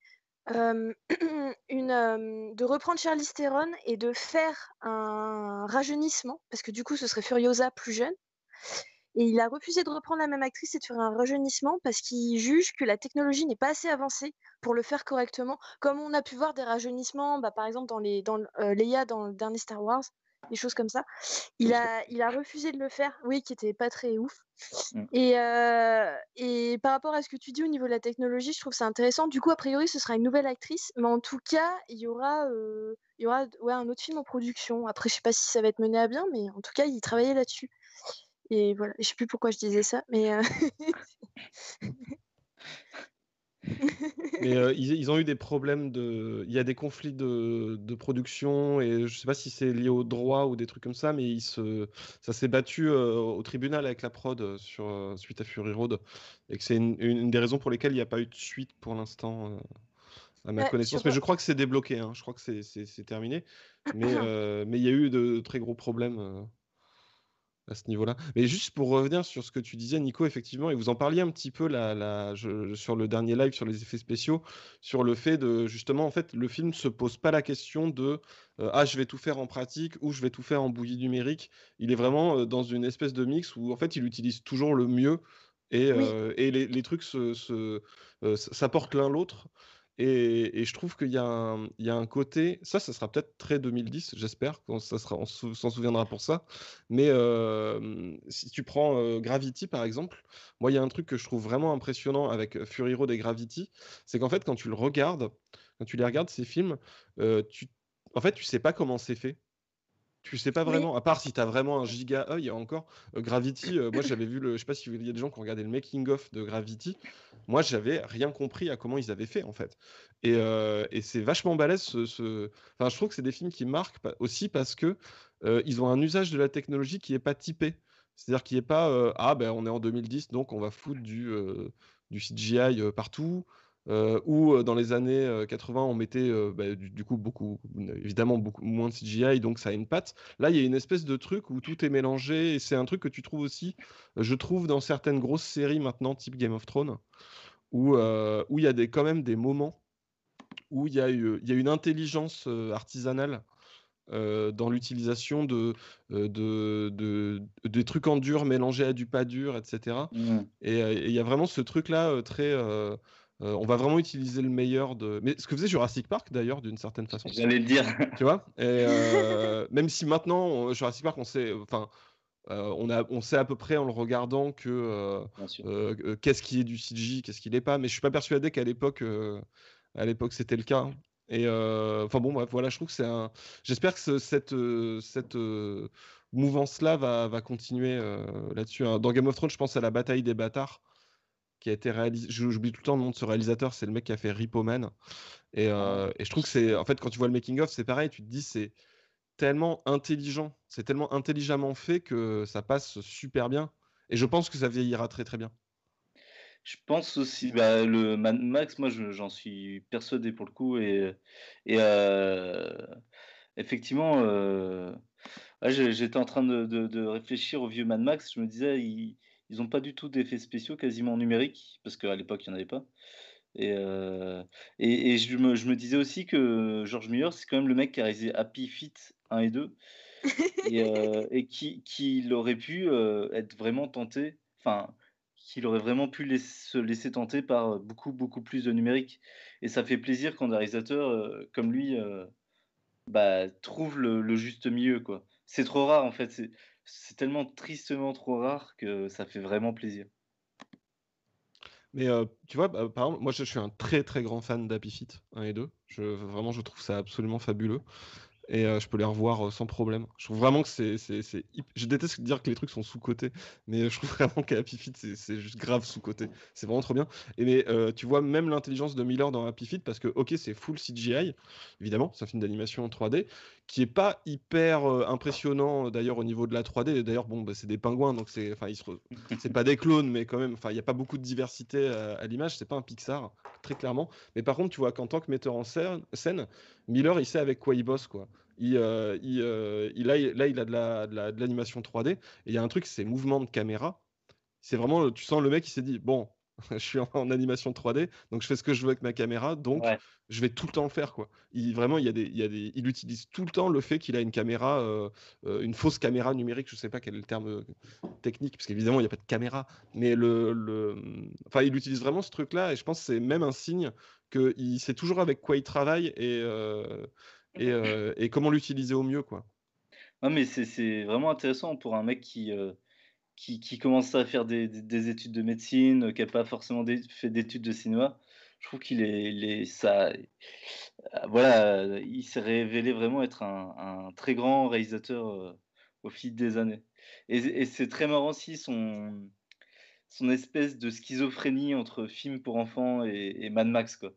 Speaker 3: de reprendre Charlize Theron et de faire un rajeunissement, parce que du coup ce serait Furiosa plus jeune. Et il a refusé de reprendre la même actrice et de faire un rajeunissement parce qu'il juge que la technologie n'est pas assez avancée pour le faire correctement. Comme on a pu voir des rajeunissements, bah, par exemple dans, les, euh, Leia dans le dernier Star Wars, des choses comme ça. Il a, il a refusé de le faire, oui, qui était pas très ouf. Mmh. Et, euh, et par rapport à ce que tu dis au niveau de la technologie, je trouve ça intéressant. Du coup, a priori, ce sera une nouvelle actrice, mais en tout cas, il y aura, euh, il y aura ouais, un autre film en production. Après, je sais pas si ça va être mené à bien, mais en tout cas, il travaillait là-dessus. Et voilà, je sais plus pourquoi je disais ça, mais. Euh,
Speaker 2: mais euh, ils, ont eu des problèmes de. Il y a des conflits de, de production et je sais pas si c'est lié au droit ou des trucs comme ça, mais ils se... ça s'est battu euh, au tribunal avec la prod sur, suite à Fury Road et que c'est une, des raisons pour lesquelles il n'y a pas eu de suite pour l'instant. à ma connaissance, mais je crois que c'est débloqué, hein. je crois que c'est terminé. Mais mais il y a eu de très gros problèmes à ce niveau-là. Mais juste pour revenir sur ce que tu disais, Nico, effectivement, et vous en parliez un petit peu là, sur le dernier live sur les effets spéciaux, sur le fait de justement, en fait, le film se pose pas la question de euh, ah, je vais tout faire en pratique ou je vais tout faire en bouillie numérique. Il est vraiment euh, dans une espèce de mix où en fait, il utilise toujours le mieux et, euh, et les, trucs s'apportent l'un l'autre. Et, je trouve qu'il y, y, a un côté, ça, ça sera peut-être très 2010, j'espère, sera, on s'en souviendra pour ça. Mais si tu prends Gravity, par exemple, moi, il y a un truc que je trouve vraiment impressionnant avec Fury Road et Gravity, c'est qu'en fait, quand tu le regardes, quand tu les regardes, ces films, tu, en fait, tu sais pas comment c'est fait tu sais pas vraiment, à part si tu as vraiment un giga œil encore. Euh, Gravity, euh, moi j'avais vu le. Je sais pas s'il y a des gens qui ont regardé le making-of de Gravity. Moi j'avais rien compris à comment ils avaient fait en fait. Et, euh, et c'est vachement balèze ce, Enfin, je trouve que c'est des films qui marquent aussi parce que ils ont un usage de la technologie qui est pas typé. C'est-à-dire qu'il n'est pas Ah ben on est en 2010 donc on va foutre du, du CGI partout. Euh, où euh, dans les années 80, euh, on mettait bah, du, coup beaucoup, évidemment beaucoup moins de CGI, donc ça a une patte. Là, il y a une espèce de truc où tout est mélangé, et c'est un truc que tu trouves aussi, je trouve, dans certaines grosses séries maintenant, type Game of Thrones, où où il y a des, quand même des moments où il y, a, il y a une intelligence artisanale dans l'utilisation de, de, de, des trucs en dur mélangés à du pas dur, etc. Mmh. Et il y a vraiment ce truc-là très, euh, on va vraiment utiliser le meilleur de. Mais ce que faisait Jurassic Park d'ailleurs, d'une certaine façon.
Speaker 4: J'allais le dire.
Speaker 2: tu vois euh, Même si maintenant, Jurassic Park, on sait. Enfin. Euh, on, a, on sait à peu près en le regardant que qu'est-ce qui est du CG, qu'est-ce qui n'est pas, mais je suis pas persuadé qu'à l'époque, à l'époque c'était le cas. Et enfin bon, voilà, je trouve que c'est un. J'espère que cette, cette mouvance-là va, va continuer là-dessus. Hein. Dans Game of Thrones, je pense à la bataille des bâtards qui a été réalisé. J'oublie tout le temps le nom de ce réalisateur, c'est le mec qui a fait Repo Man. Et, ah. et je trouve que c'est. En fait, quand tu vois le making-of, c'est pareil, tu te dis, c'est tellement intelligent, c'est tellement intelligemment fait que ça passe super bien. Et je pense que ça vieillira très très bien.
Speaker 4: Je pense aussi, bah, le Mad Max, moi j'en suis persuadé pour le coup. Et, et euh, effectivement, euh, j'étais en train de, réfléchir au vieux Mad Max. Je me disais, ils n'ont pas du tout d'effets spéciaux quasiment numériques, parce qu'à l'époque il n'y en avait pas. Et, euh, et, je, me, je, me, disais aussi que George Miller, c'est quand même le mec qui a réalisé Happy Feet 1 et 2, et, et qui, qui aurait pu être vraiment tenté. Enfin, qu'il aurait vraiment pu se laisser tenter par beaucoup, beaucoup plus de numérique. Et ça fait plaisir quand un réalisateur comme lui bah, trouve le, juste milieu. quoi. C'est trop rare, en fait. C'est tellement tristement trop rare que ça fait vraiment plaisir.
Speaker 2: Mais tu vois, bah, par exemple, moi je, suis un très très grand fan d'Happy Feet 1 et 2. Je, vraiment, je trouve ça absolument fabuleux et je peux les revoir sans problème. Je trouve vraiment que c'est. Je déteste dire que les trucs sont sous-cotés, mais je trouve vraiment qu'Happy Feet, c'est juste grave sous-coté. C'est vraiment trop bien. Et mais tu vois, même l'intelligence de Miller dans Happy Feet, parce que, ok, c'est full CGI, évidemment, c'est un film d'animation en 3D, qui est pas hyper impressionnant d'ailleurs au niveau de la 3D. D'ailleurs, bon, bah, c'est des pingouins, donc c'est enfin, c'est pas des clones, mais quand même, il n'y a pas beaucoup de diversité à, l'image. C'est pas un Pixar, très clairement. Mais par contre, tu vois qu'en tant que metteur en scène, Miller, il sait avec quoi il bosse, quoi. Il, il, il a, là, il a de l'animation 3D. Et il y a un truc, c'est mouvement de caméra. C'est vraiment, tu sens le mec, il s'est dit, bon, je suis en, animation 3D, donc je fais ce que je veux avec ma caméra, donc je vais tout le temps le faire. Quoi. Il, vraiment, il, y a des, il, y a des, il utilise tout le temps le fait qu'il a une caméra, euh, euh, une fausse caméra numérique, je ne sais pas quel est le terme euh, technique, parce qu'évidemment, il n'y a pas de caméra, mais le, le... Enfin, il utilise vraiment ce truc-là, et je pense que c'est même un signe qu'il sait toujours avec quoi il travaille et, et, et, comment l'utiliser au mieux. Quoi.
Speaker 4: Non, mais c'est vraiment intéressant pour un mec qui qui, commence à faire des, études de médecine, qui n'a pas forcément fait d'études de cinéma, je trouve qu'il est, ça, euh, voilà, il s'est révélé vraiment être un, très grand réalisateur euh, au fil des années. Et, c'est très marrant aussi son, son espèce de schizophrénie entre film pour enfants et, Mad Max, quoi.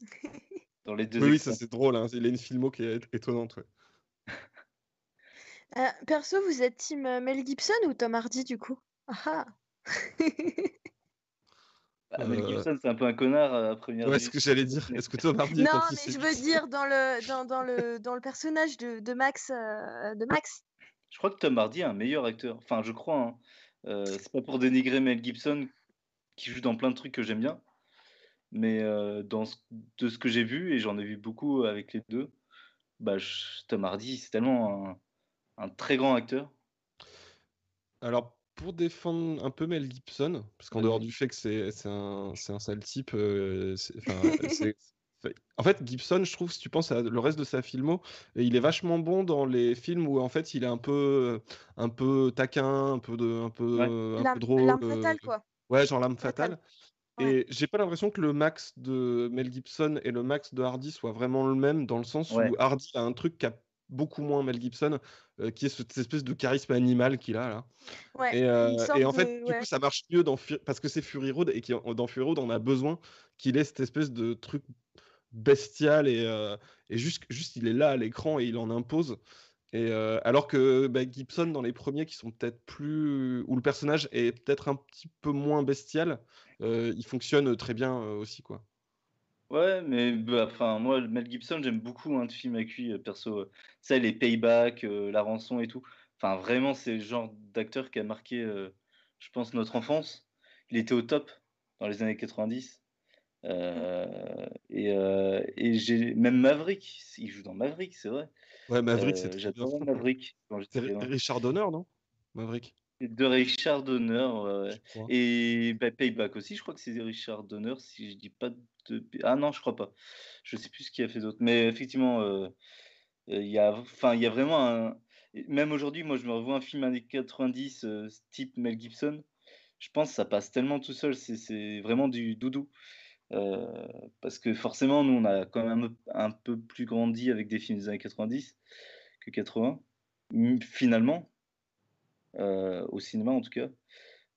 Speaker 2: Dans les deux. Oui, ça c'est drôle. Hein. Il a une filmo qui est étonnante. Ouais.
Speaker 3: Euh, perso, vous êtes team euh, Mel Gibson ou Tom Hardy du coup? Ah, ah.
Speaker 4: Bah, Mel euh. Gibson, c'est un peu un connard à première
Speaker 2: Ouais, ce que j'allais dire. Est-ce que Tom Hardy
Speaker 3: Non, mais je veux dire dans le, dans, dans le, dans le personnage de, de Max, de Max.
Speaker 4: Je crois que Tom Hardy est un meilleur acteur. Enfin, je crois. Hein. c'est pas pour dénigrer Mel Gibson qui joue dans plein de trucs que j'aime bien, mais dans de ce que j'ai vu et j'en ai vu beaucoup avec les deux, bah, Tom Hardy, c'est tellement un très grand acteur
Speaker 2: Alors, pour défendre un peu Mel Gibson, parce qu'en dehors du fait que c'est un, un, sale type, euh, en fait, Gibson, je trouve, si tu penses à le reste de sa filmo, il est vachement bon dans les films où en fait il est un peu, un peu taquin, un peu, de, un peu, un peu drôle.
Speaker 3: Fatale, euh, quoi.
Speaker 2: Ouais, genre l'arme fatale. Et j'ai pas l'impression que le max de Mel Gibson et le max de Hardy soient vraiment le même, dans le sens où Hardy a un truc qui a beaucoup moins Mel Gibson, euh, qui est cette espèce de charisme animal qu'il a là. et, euh, en fait, du coup, ça marche mieux dans parce que c'est Fury Road et qui, dans Fury Road, on a besoin qu'il ait cette espèce de truc bestial et, euh, et juste, juste il est là à l'écran et il en impose. Et alors que bah, Gibson dans les premiers qui sont peut-être plus où le personnage est peut-être un petit peu moins bestial, il fonctionne très bien aussi quoi.
Speaker 4: Ouais, mais bah, enfin, moi, Mel Gibson, j'aime beaucoup un hein, de films avec lui, euh, perso. Ça, les Payback, euh, La Rançon et tout. Enfin, vraiment, c'est le genre d'acteur qui a marqué, euh, je pense, notre enfance. Il était au top dans les années 90. et et j'ai même Maverick, il joue dans Maverick, c'est vrai.
Speaker 2: Ouais, Maverick, c'est
Speaker 4: J'adore Maverick
Speaker 2: Richard Donner, non? Maverick.
Speaker 4: De Richard Donner, Et bah, Payback aussi, je crois que c'est Richard Donner, si je dis pas de. Ah non, je crois pas. Je sais plus ce qu'il a fait d'autre. Mais effectivement, euh, il y, a, y a vraiment un. Même aujourd'hui, moi, je me revois un film années 90, euh, type Mel Gibson. Je pense que ça passe tellement tout seul, c'est vraiment du doudou. Euh, parce que forcément, nous, on a quand même un peu plus grandi avec des films des années 90 que 80. finalement, au cinéma en tout cas.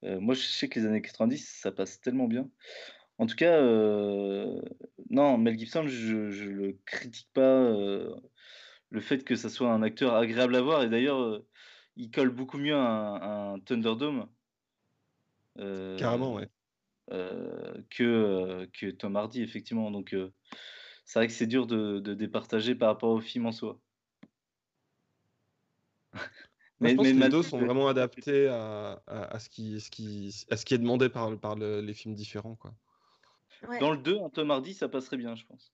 Speaker 4: moi, je sais que les années 90, ça passe tellement bien. En tout cas, non, Mel Gibson, je ne le critique pas, le fait que ça soit un acteur agréable à voir et d'ailleurs, il colle beaucoup mieux à un Thunderdome.
Speaker 2: Carrément, ouais.
Speaker 4: que, que Tom Hardy effectivement, donc c'est vrai que c'est dur de de départager par rapport au film en soi.
Speaker 2: Moi, je pense que les deux sont vraiment adaptés à à ce qui ce qui à ce qui est demandé par par les films différents, quoi.
Speaker 4: Dans le 2, un Tom Hardy, ça passerait bien, je pense.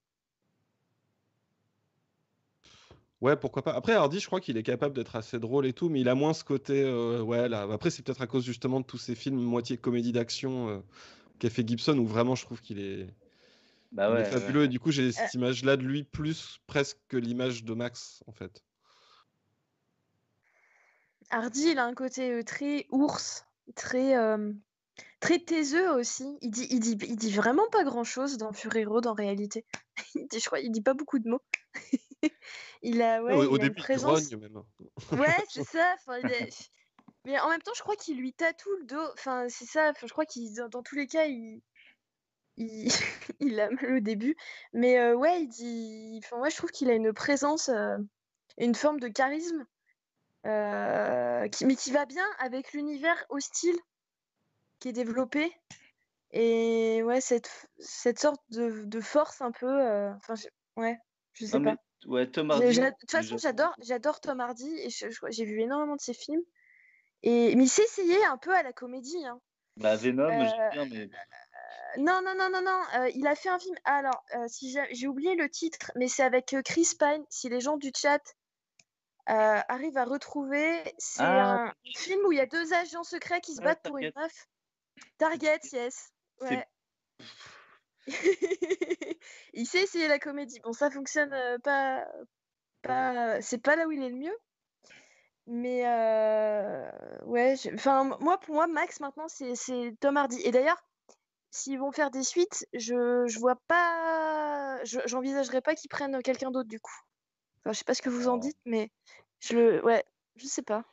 Speaker 2: Ouais, pourquoi pas. Après, Hardy, je crois qu'il est capable d'être assez drôle et tout, mais il a moins ce côté. Euh, ouais, là. Après, c'est peut-être à cause justement de tous ces films moitié comédie d'action euh, qu'a fait Gibson, où vraiment je trouve qu'il est,
Speaker 4: bah ouais,
Speaker 2: fabuleux. Et du coup, j'ai cette image-là de lui plus presque que l'image de Max, en fait.
Speaker 3: Hardy, il a un côté euh, très ours, très très taiseux aussi. Il dit, il dit, il dit vraiment pas grand chose dans Fury Road en réalité. il dit, je crois, il dit pas beaucoup de mots. il a, ouais,
Speaker 2: au,
Speaker 3: il a
Speaker 2: début,
Speaker 3: une présence.
Speaker 2: il même. Hein.
Speaker 3: ouais, c'est ça. Mais en même temps, je crois qu'il lui tatoue le dos. Enfin, c'est ça. Enfin, je crois qu'il, dans, tous les cas, il, il, il a mal au début. Mais euh, ouais, il dit. Enfin, ouais, je trouve qu'il a une présence, euh, une forme de charisme, euh, qui, mais qui va bien avec l'univers hostile qui est développé. Et ouais, cette, cette sorte de, de force un peu. euh, Enfin, ouais, je sais pas.
Speaker 4: ouais, Tom Hardy.
Speaker 3: De toute façon, j'adore, j'adore Tom Hardy et j'ai vu énormément de ses films. Et mais il s'est essayé un peu à la comédie. Hein.
Speaker 4: Bah, Venom,
Speaker 3: Euh,
Speaker 4: j'aime bien, mais
Speaker 3: euh, non, non, non, non, non. il a fait un film. Alors, si j'ai oublié le titre, mais c'est avec Chris Pine. Si les gens du chat arrivent à retrouver, c'est
Speaker 4: Ah,
Speaker 3: un film où il y a deux agents secrets qui se
Speaker 4: Ouais,
Speaker 3: battent pour une meuf. Target, yes. Ouais. il sait essayer la comédie. Bon, ça fonctionne euh, pas, pas. C'est pas là où il est le mieux. Mais euh, ouais, enfin moi pour moi Max maintenant c'est Tom Hardy. Et d'ailleurs, s'ils vont faire des suites, je je vois pas, je- j'envisagerais pas qu'ils prennent quelqu'un d'autre du coup. Enfin, je sais pas ce que vous en
Speaker 4: Oh.
Speaker 3: dites, mais je le, ouais, je sais pas.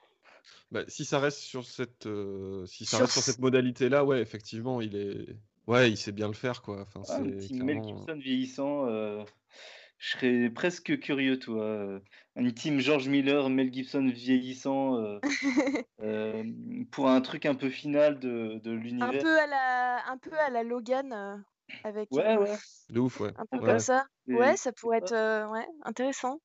Speaker 2: Bah, si ça reste sur cette, euh, si ça
Speaker 3: Sur
Speaker 2: reste sur
Speaker 3: ce-
Speaker 2: cette modalité-là, ouais, effectivement, il est, ouais, il sait bien le faire, quoi. Enfin,
Speaker 4: Ah, un Mel. Gibson vieillissant, euh, je serais presque curieux, toi. euh, Un team George Miller, Mel Gibson vieillissant, euh, euh, pour un truc un peu final de, de
Speaker 3: un
Speaker 4: l'univers.
Speaker 3: peu à la, un peu à la Logan euh, avec
Speaker 4: Ouais,
Speaker 3: euh,
Speaker 4: ouais.
Speaker 2: De ouf, ouais.
Speaker 3: un peu
Speaker 2: Ouais,
Speaker 3: comme ça.
Speaker 4: Et
Speaker 3: Ouais, ça pourrait être euh, ouais, intéressant.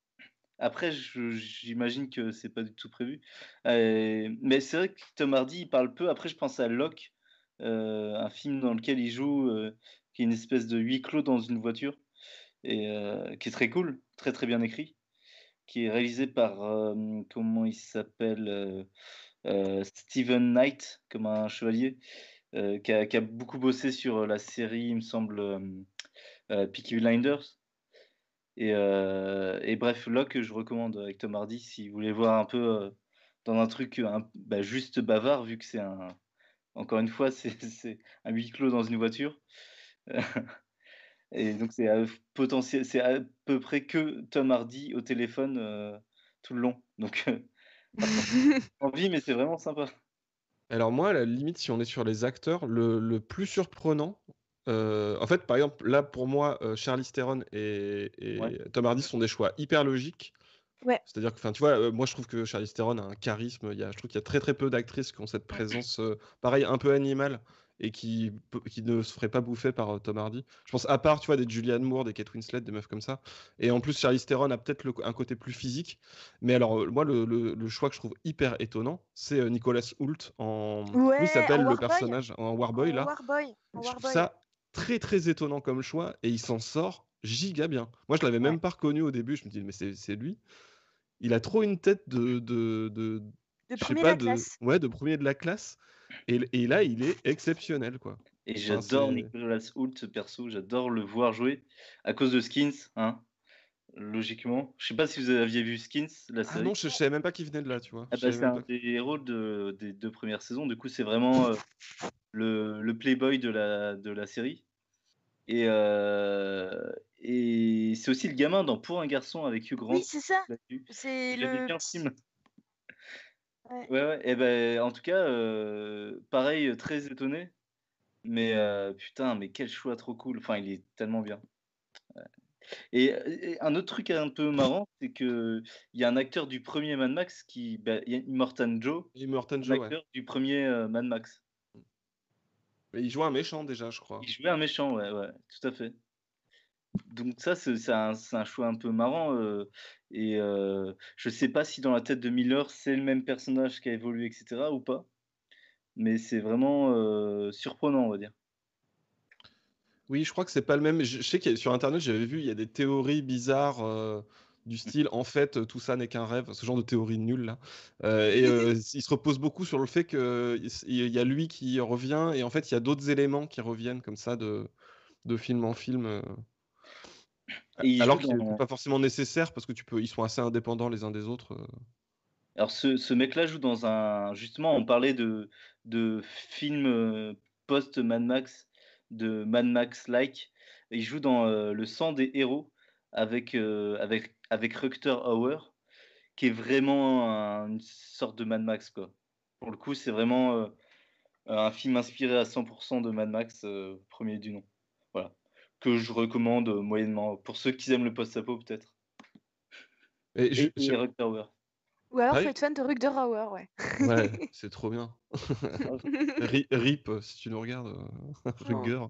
Speaker 4: Après, j'imagine que c'est pas du tout prévu. Euh, mais c'est vrai que Tom Hardy, il parle peu. Après, je pense à Locke, euh, un film dans lequel il joue, euh, qui est une espèce de huis clos dans une voiture, et qui est très cool, très très bien écrit, qui est réalisé par, comment il s'appelle, Steven Knight, comme un chevalier, qui a, qui a beaucoup bossé sur la série, il me semble, Peaky Blinders. Et, euh, et bref, Locke, je recommande avec Tom Hardy si vous voulez voir un peu euh, dans un truc un- bah, juste bavard, vu que c'est un. Encore une fois, c'est c'est un huis clos dans une voiture. Et donc, c'est à, potentiel, c'est à peu près que Tom Hardy au téléphone euh, tout le long. Donc, euh, envie, mais c'est vraiment sympa.
Speaker 2: Alors moi, à la limite, si on est sur les acteurs, le, le plus surprenant, euh, en fait, par exemple, là, pour moi, euh, Charlize Theron et, et
Speaker 4: Ouais.
Speaker 2: Tom Hardy sont des choix hyper logiques.
Speaker 3: Ouais.
Speaker 2: C'est-à-dire que, enfin, tu vois, euh, moi, je trouve que Charlize Theron a un charisme. Il y a, je trouve qu'il y a très très peu d'actrices qui ont cette présence, euh, pareil, un peu animale et qui, qui ne se feraient pas bouffer par euh, Tom Hardy. Je pense à part, tu vois, des Julianne Moore, des Kate Winslet, des meufs comme ça. Et en plus, Charlize Theron a peut-être un côté plus physique. Mais alors, euh, moi, le, le- le choix que je trouve hyper étonnant, c'est euh, Nicolas Hoult en. Comment
Speaker 3: Ouais,
Speaker 2: il s'appelle le
Speaker 3: Warboy.
Speaker 2: personnage? En Warboy, là.
Speaker 3: Warboy. En
Speaker 2: Je trouve
Speaker 3: Warboy.
Speaker 2: ça très très étonnant comme choix et il s'en sort giga bien. Moi, je l'avais même pas reconnu au début. Je me dis, mais c'est c'est lui. Il a trop une tête de, de, de
Speaker 3: De
Speaker 2: je sais
Speaker 3: premier de
Speaker 2: pas,
Speaker 3: la
Speaker 2: de,
Speaker 3: classe.
Speaker 2: ouais, de premier de la classe. Et, et là, il est exceptionnel, quoi.
Speaker 4: Et
Speaker 2: Enfin,
Speaker 4: j'adore Nicolas Hoult, perso, j'adore le voir jouer à cause de Skins, hein, logiquement. Je sais pas si vous aviez vu Skins, la
Speaker 2: Ah
Speaker 4: série.
Speaker 2: non, je, je savais même pas qu'il venait de là, tu vois.
Speaker 4: Ah bah, c'est un
Speaker 2: pas.
Speaker 4: des héros de- des deux premières saisons. Du coup, c'est vraiment euh, le, le playboy de la, de la série. Et, euh, et c'est aussi le gamin dans Pour un garçon avec Hugh Grant.
Speaker 3: Oui, c'est ça. C'est le
Speaker 4: bien film. Ouais, ouais. Et ben, en tout cas, euh, pareil, très étonné. Mais euh, putain, mais quel choix trop cool. Enfin, il est tellement bien. Et, un autre truc un peu marrant, c'est que il y a un acteur du premier Mad Max qui, bah, il y a Immortan Joe,
Speaker 2: Immortan Joe,
Speaker 4: acteur du premier euh, Mad Max.
Speaker 2: Il jouait un méchant déjà, je crois.
Speaker 4: Il jouait un méchant, ouais, ouais, tout à fait. Donc ça, c'est un, un, choix un peu marrant. Euh, et euh, je sais pas si dans la tête de Miller, c'est le même personnage qui a évolué, etc. ou pas. Mais c'est vraiment euh, surprenant, on va dire.
Speaker 2: Oui, je crois que c'est pas le même. Je, sais que sur Internet, j'avais vu, il y a des théories bizarres euh, du style, en fait, tout ça n'est qu'un rêve, ce genre de théorie nulle là. Euh, et il se repose beaucoup sur le fait qu'il y a lui qui revient, et en fait, il y a d'autres éléments qui reviennent comme ça de, de film en film. Alors qu'il n'est pas forcément nécessaire parce que tu peux, ils sont assez indépendants les uns des autres. Euh.
Speaker 4: Alors ce, ce mec-là joue dans un, justement, on parlait de, de films euh, post Mad Max, de Mad Max like. Il joue dans euh, Le sang des héros avec avec avec Rutger Hauer, qui est vraiment une sorte de Mad Max quoi. Pour le coup, c'est vraiment un film inspiré à 100% de Mad Max, premier du nom. Voilà que je recommande moyennement pour ceux qui aiment le post-apo peut-être.
Speaker 2: Et,
Speaker 4: je,
Speaker 3: Ou alors, faut être fan de Hauer, ouais.
Speaker 2: Ouais, c'est trop bien. Rip, si tu nous regardes, euh, Rutger.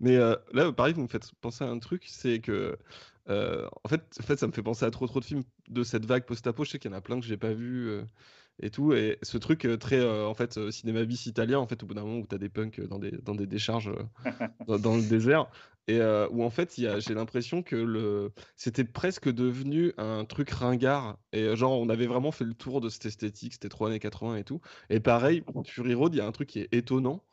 Speaker 2: Mais euh, là, pareil, vous me faites penser à un truc, c'est que, euh, en, fait, en fait, ça me fait penser à trop trop de films de cette vague post-apo. Je sais qu'il y en a plein que j'ai pas vu et tout. Et ce truc très, en fait, cinéma bis italien, en fait, au bout d'un moment où tu as des punks dans des, dans des décharges dans, dans, le désert, et où en fait j'ai l'impression que le c'était presque devenu un truc ringard. Et genre on avait vraiment fait le tour de cette esthétique. C'était trop années 80 et tout. Et pareil Fury Road il y a un truc qui est étonnant.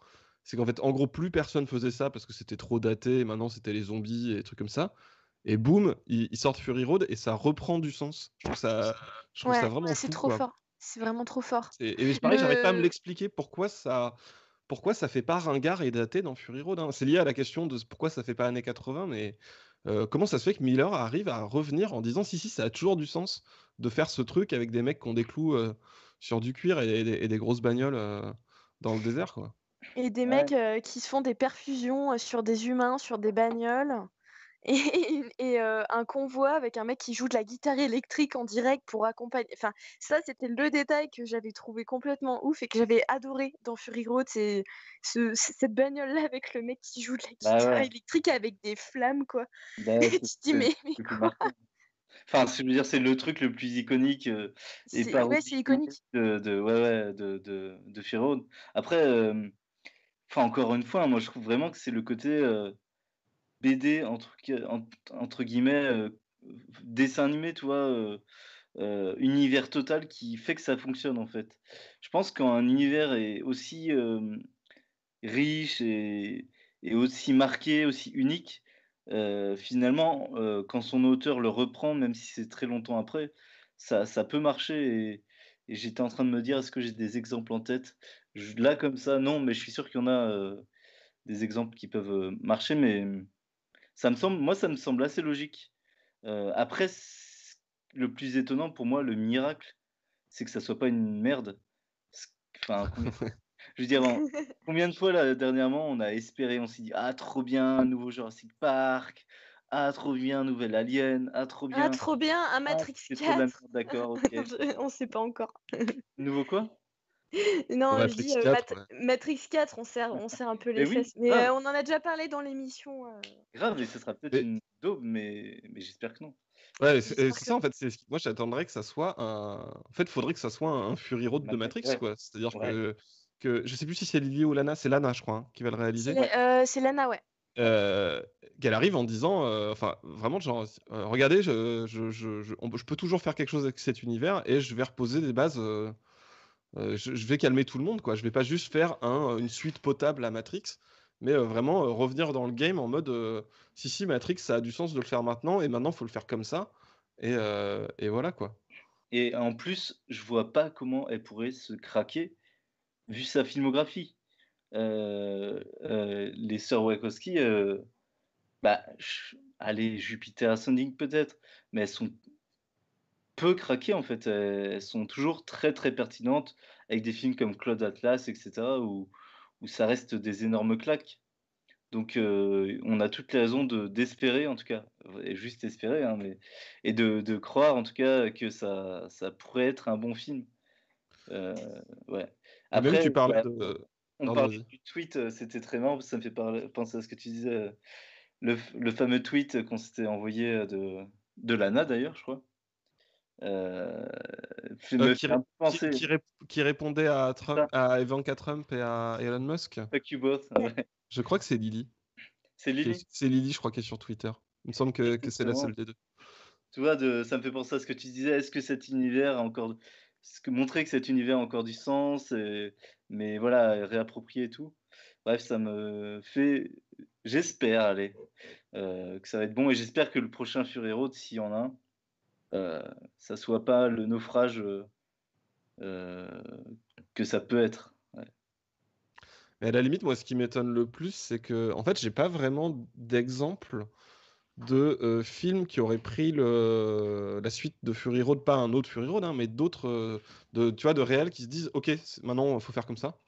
Speaker 2: C'est qu'en fait en gros plus personne faisait ça parce que c'était trop daté. Et maintenant c'était les zombies et des trucs comme ça et boum ils, sortent Fury Road et ça reprend du sens. Je trouve ça je trouve ça vraiment
Speaker 3: c'est trop fort. C'est vraiment trop fort.
Speaker 2: Et, pareil j'arrive pas à me l'expliquer pourquoi ça pourquoi ça fait pas ringard et daté dans Fury Road hein? C'est lié à la question de pourquoi ça fait pas années 80, mais comment ça se fait que Miller arrive à revenir en disant si, si, ça a toujours du sens de faire ce truc avec des mecs qui ont des clous sur du cuir et, des grosses bagnoles dans le désert, quoi.
Speaker 3: Et des mecs qui se font des perfusions sur des humains, sur des bagnoles et, un convoi avec un mec qui joue de la guitare électrique en direct pour accompagner. Enfin, ça, c'était le détail que j'avais trouvé complètement ouf et que j'avais adoré dans Fury Road. C'est cette bagnole-là avec le mec qui joue de la bah guitare électrique avec des flammes, quoi. Bah et tu te dis, mais, quoi?
Speaker 4: Enfin, je veux dire, c'est le truc le plus iconique
Speaker 3: et ouais, c'est iconique.
Speaker 4: De, ouais, ouais, de, de, de Fury Road. Après, enfin, encore une fois, moi, je trouve vraiment que c'est le côté BD entre, guillemets euh, dessin animé, tu vois, euh, euh, univers total qui fait que ça fonctionne en fait. Je pense qu'un univers est aussi riche et, aussi marqué, aussi unique, finalement, quand son auteur le reprend, même si c'est très longtemps après, ça peut marcher. Et, j'étais en train de me dire, est-ce que j'ai des exemples en tête? Là, comme ça, non, mais je suis sûr qu'il y en a des exemples qui peuvent marcher, mais ça me semble, moi, ça me semble assez logique. Euh, après, le plus étonnant pour moi, le miracle, c'est que ça soit pas une merde. Enfin, je veux dire, combien de fois là dernièrement on a espéré, on s'est dit ah trop bien, nouveau Jurassic Park, ah trop bien, nouvel Alien, ah trop bien,
Speaker 3: ah trop bien, un ah, Matrix 4.
Speaker 4: D'accord, ok.
Speaker 3: on sait pas encore.
Speaker 4: nouveau quoi?
Speaker 3: Non, je dis euh, Matrix 4, on serre, on serre un peu les fesses. Mais euh, on en a déjà parlé dans l'émission. Euh.
Speaker 4: Grave, mais ce sera peut-être une daube, mais, mais j'espère que non.
Speaker 2: Ouais, c'est ça en fait. Moi, j'attendrais que ça soit un. En fait, il faudrait que ça soit un Fury Road de Matrix, quoi. C'est-à-dire que, que je sais plus si c'est Lily ou Lana, c'est Lana, je crois, hein, qui va le réaliser.
Speaker 3: C'est Lana, ouais.
Speaker 2: qu'elle arrive en disant, enfin, vraiment, genre, regardez, je, je, je, je, peux toujours faire quelque chose avec cet univers et je vais reposer des bases je, vais calmer tout le monde, quoi. Je vais pas juste faire un, une suite potable à Matrix, mais vraiment revenir dans le game en mode si, si, Matrix, ça a du sens de le faire maintenant, et maintenant, faut le faire comme ça. Et, voilà, quoi.
Speaker 4: Et en plus, je vois pas comment elle pourrait se craquer, vu sa filmographie. les sœurs Wachowski, bah, allez, Jupiter Ascending peut-être, mais elles sont peu craquer en fait. Elles sont toujours très très pertinentes avec des films comme Claude Atlas, etc. où, où ça reste des énormes claques. Donc on a toutes les raisons de d'espérer en tout cas, et juste espérer, hein, mais et de, de, croire en tout cas que ça, ça pourrait être un bon film. ouais.
Speaker 2: Après, Même tu parlais de...
Speaker 4: On parlait du tweet, c'était très marrant, ça me fait penser à ce que tu disais, le, le fameux tweet qu'on s'était envoyé de, de Lana d'ailleurs, je crois.
Speaker 2: Euh, euh, qui, répondait à, Trump, à Ivanka Trump et à Elon Musk. Je crois que c'est Lily.
Speaker 4: C'est Lily?
Speaker 2: C'est Lily, je crois, qui est sur Twitter. Il me semble que, que c'est la seule des deux.
Speaker 4: Tu vois, de, ça me fait penser à ce que tu disais. Est-ce que cet univers a encore, ce que montrer que cet univers a encore du sens, mais voilà, réapproprié et tout. Bref, ça me fait, j'espère, allez, euh, que ça va être bon et j'espère que le prochain Fury Road, s'il y en a un, ça soit pas le naufrage euh, que ça peut être.
Speaker 2: Mais à la limite, moi, ce qui m'étonne le plus, c'est que, en fait, j'ai pas vraiment d'exemple de euh, films qui auraient pris le, la suite de Fury Road, pas un autre Fury Road, hein, mais d'autres, de, tu vois, de réels qui se disent, ok, maintenant, il faut faire comme ça.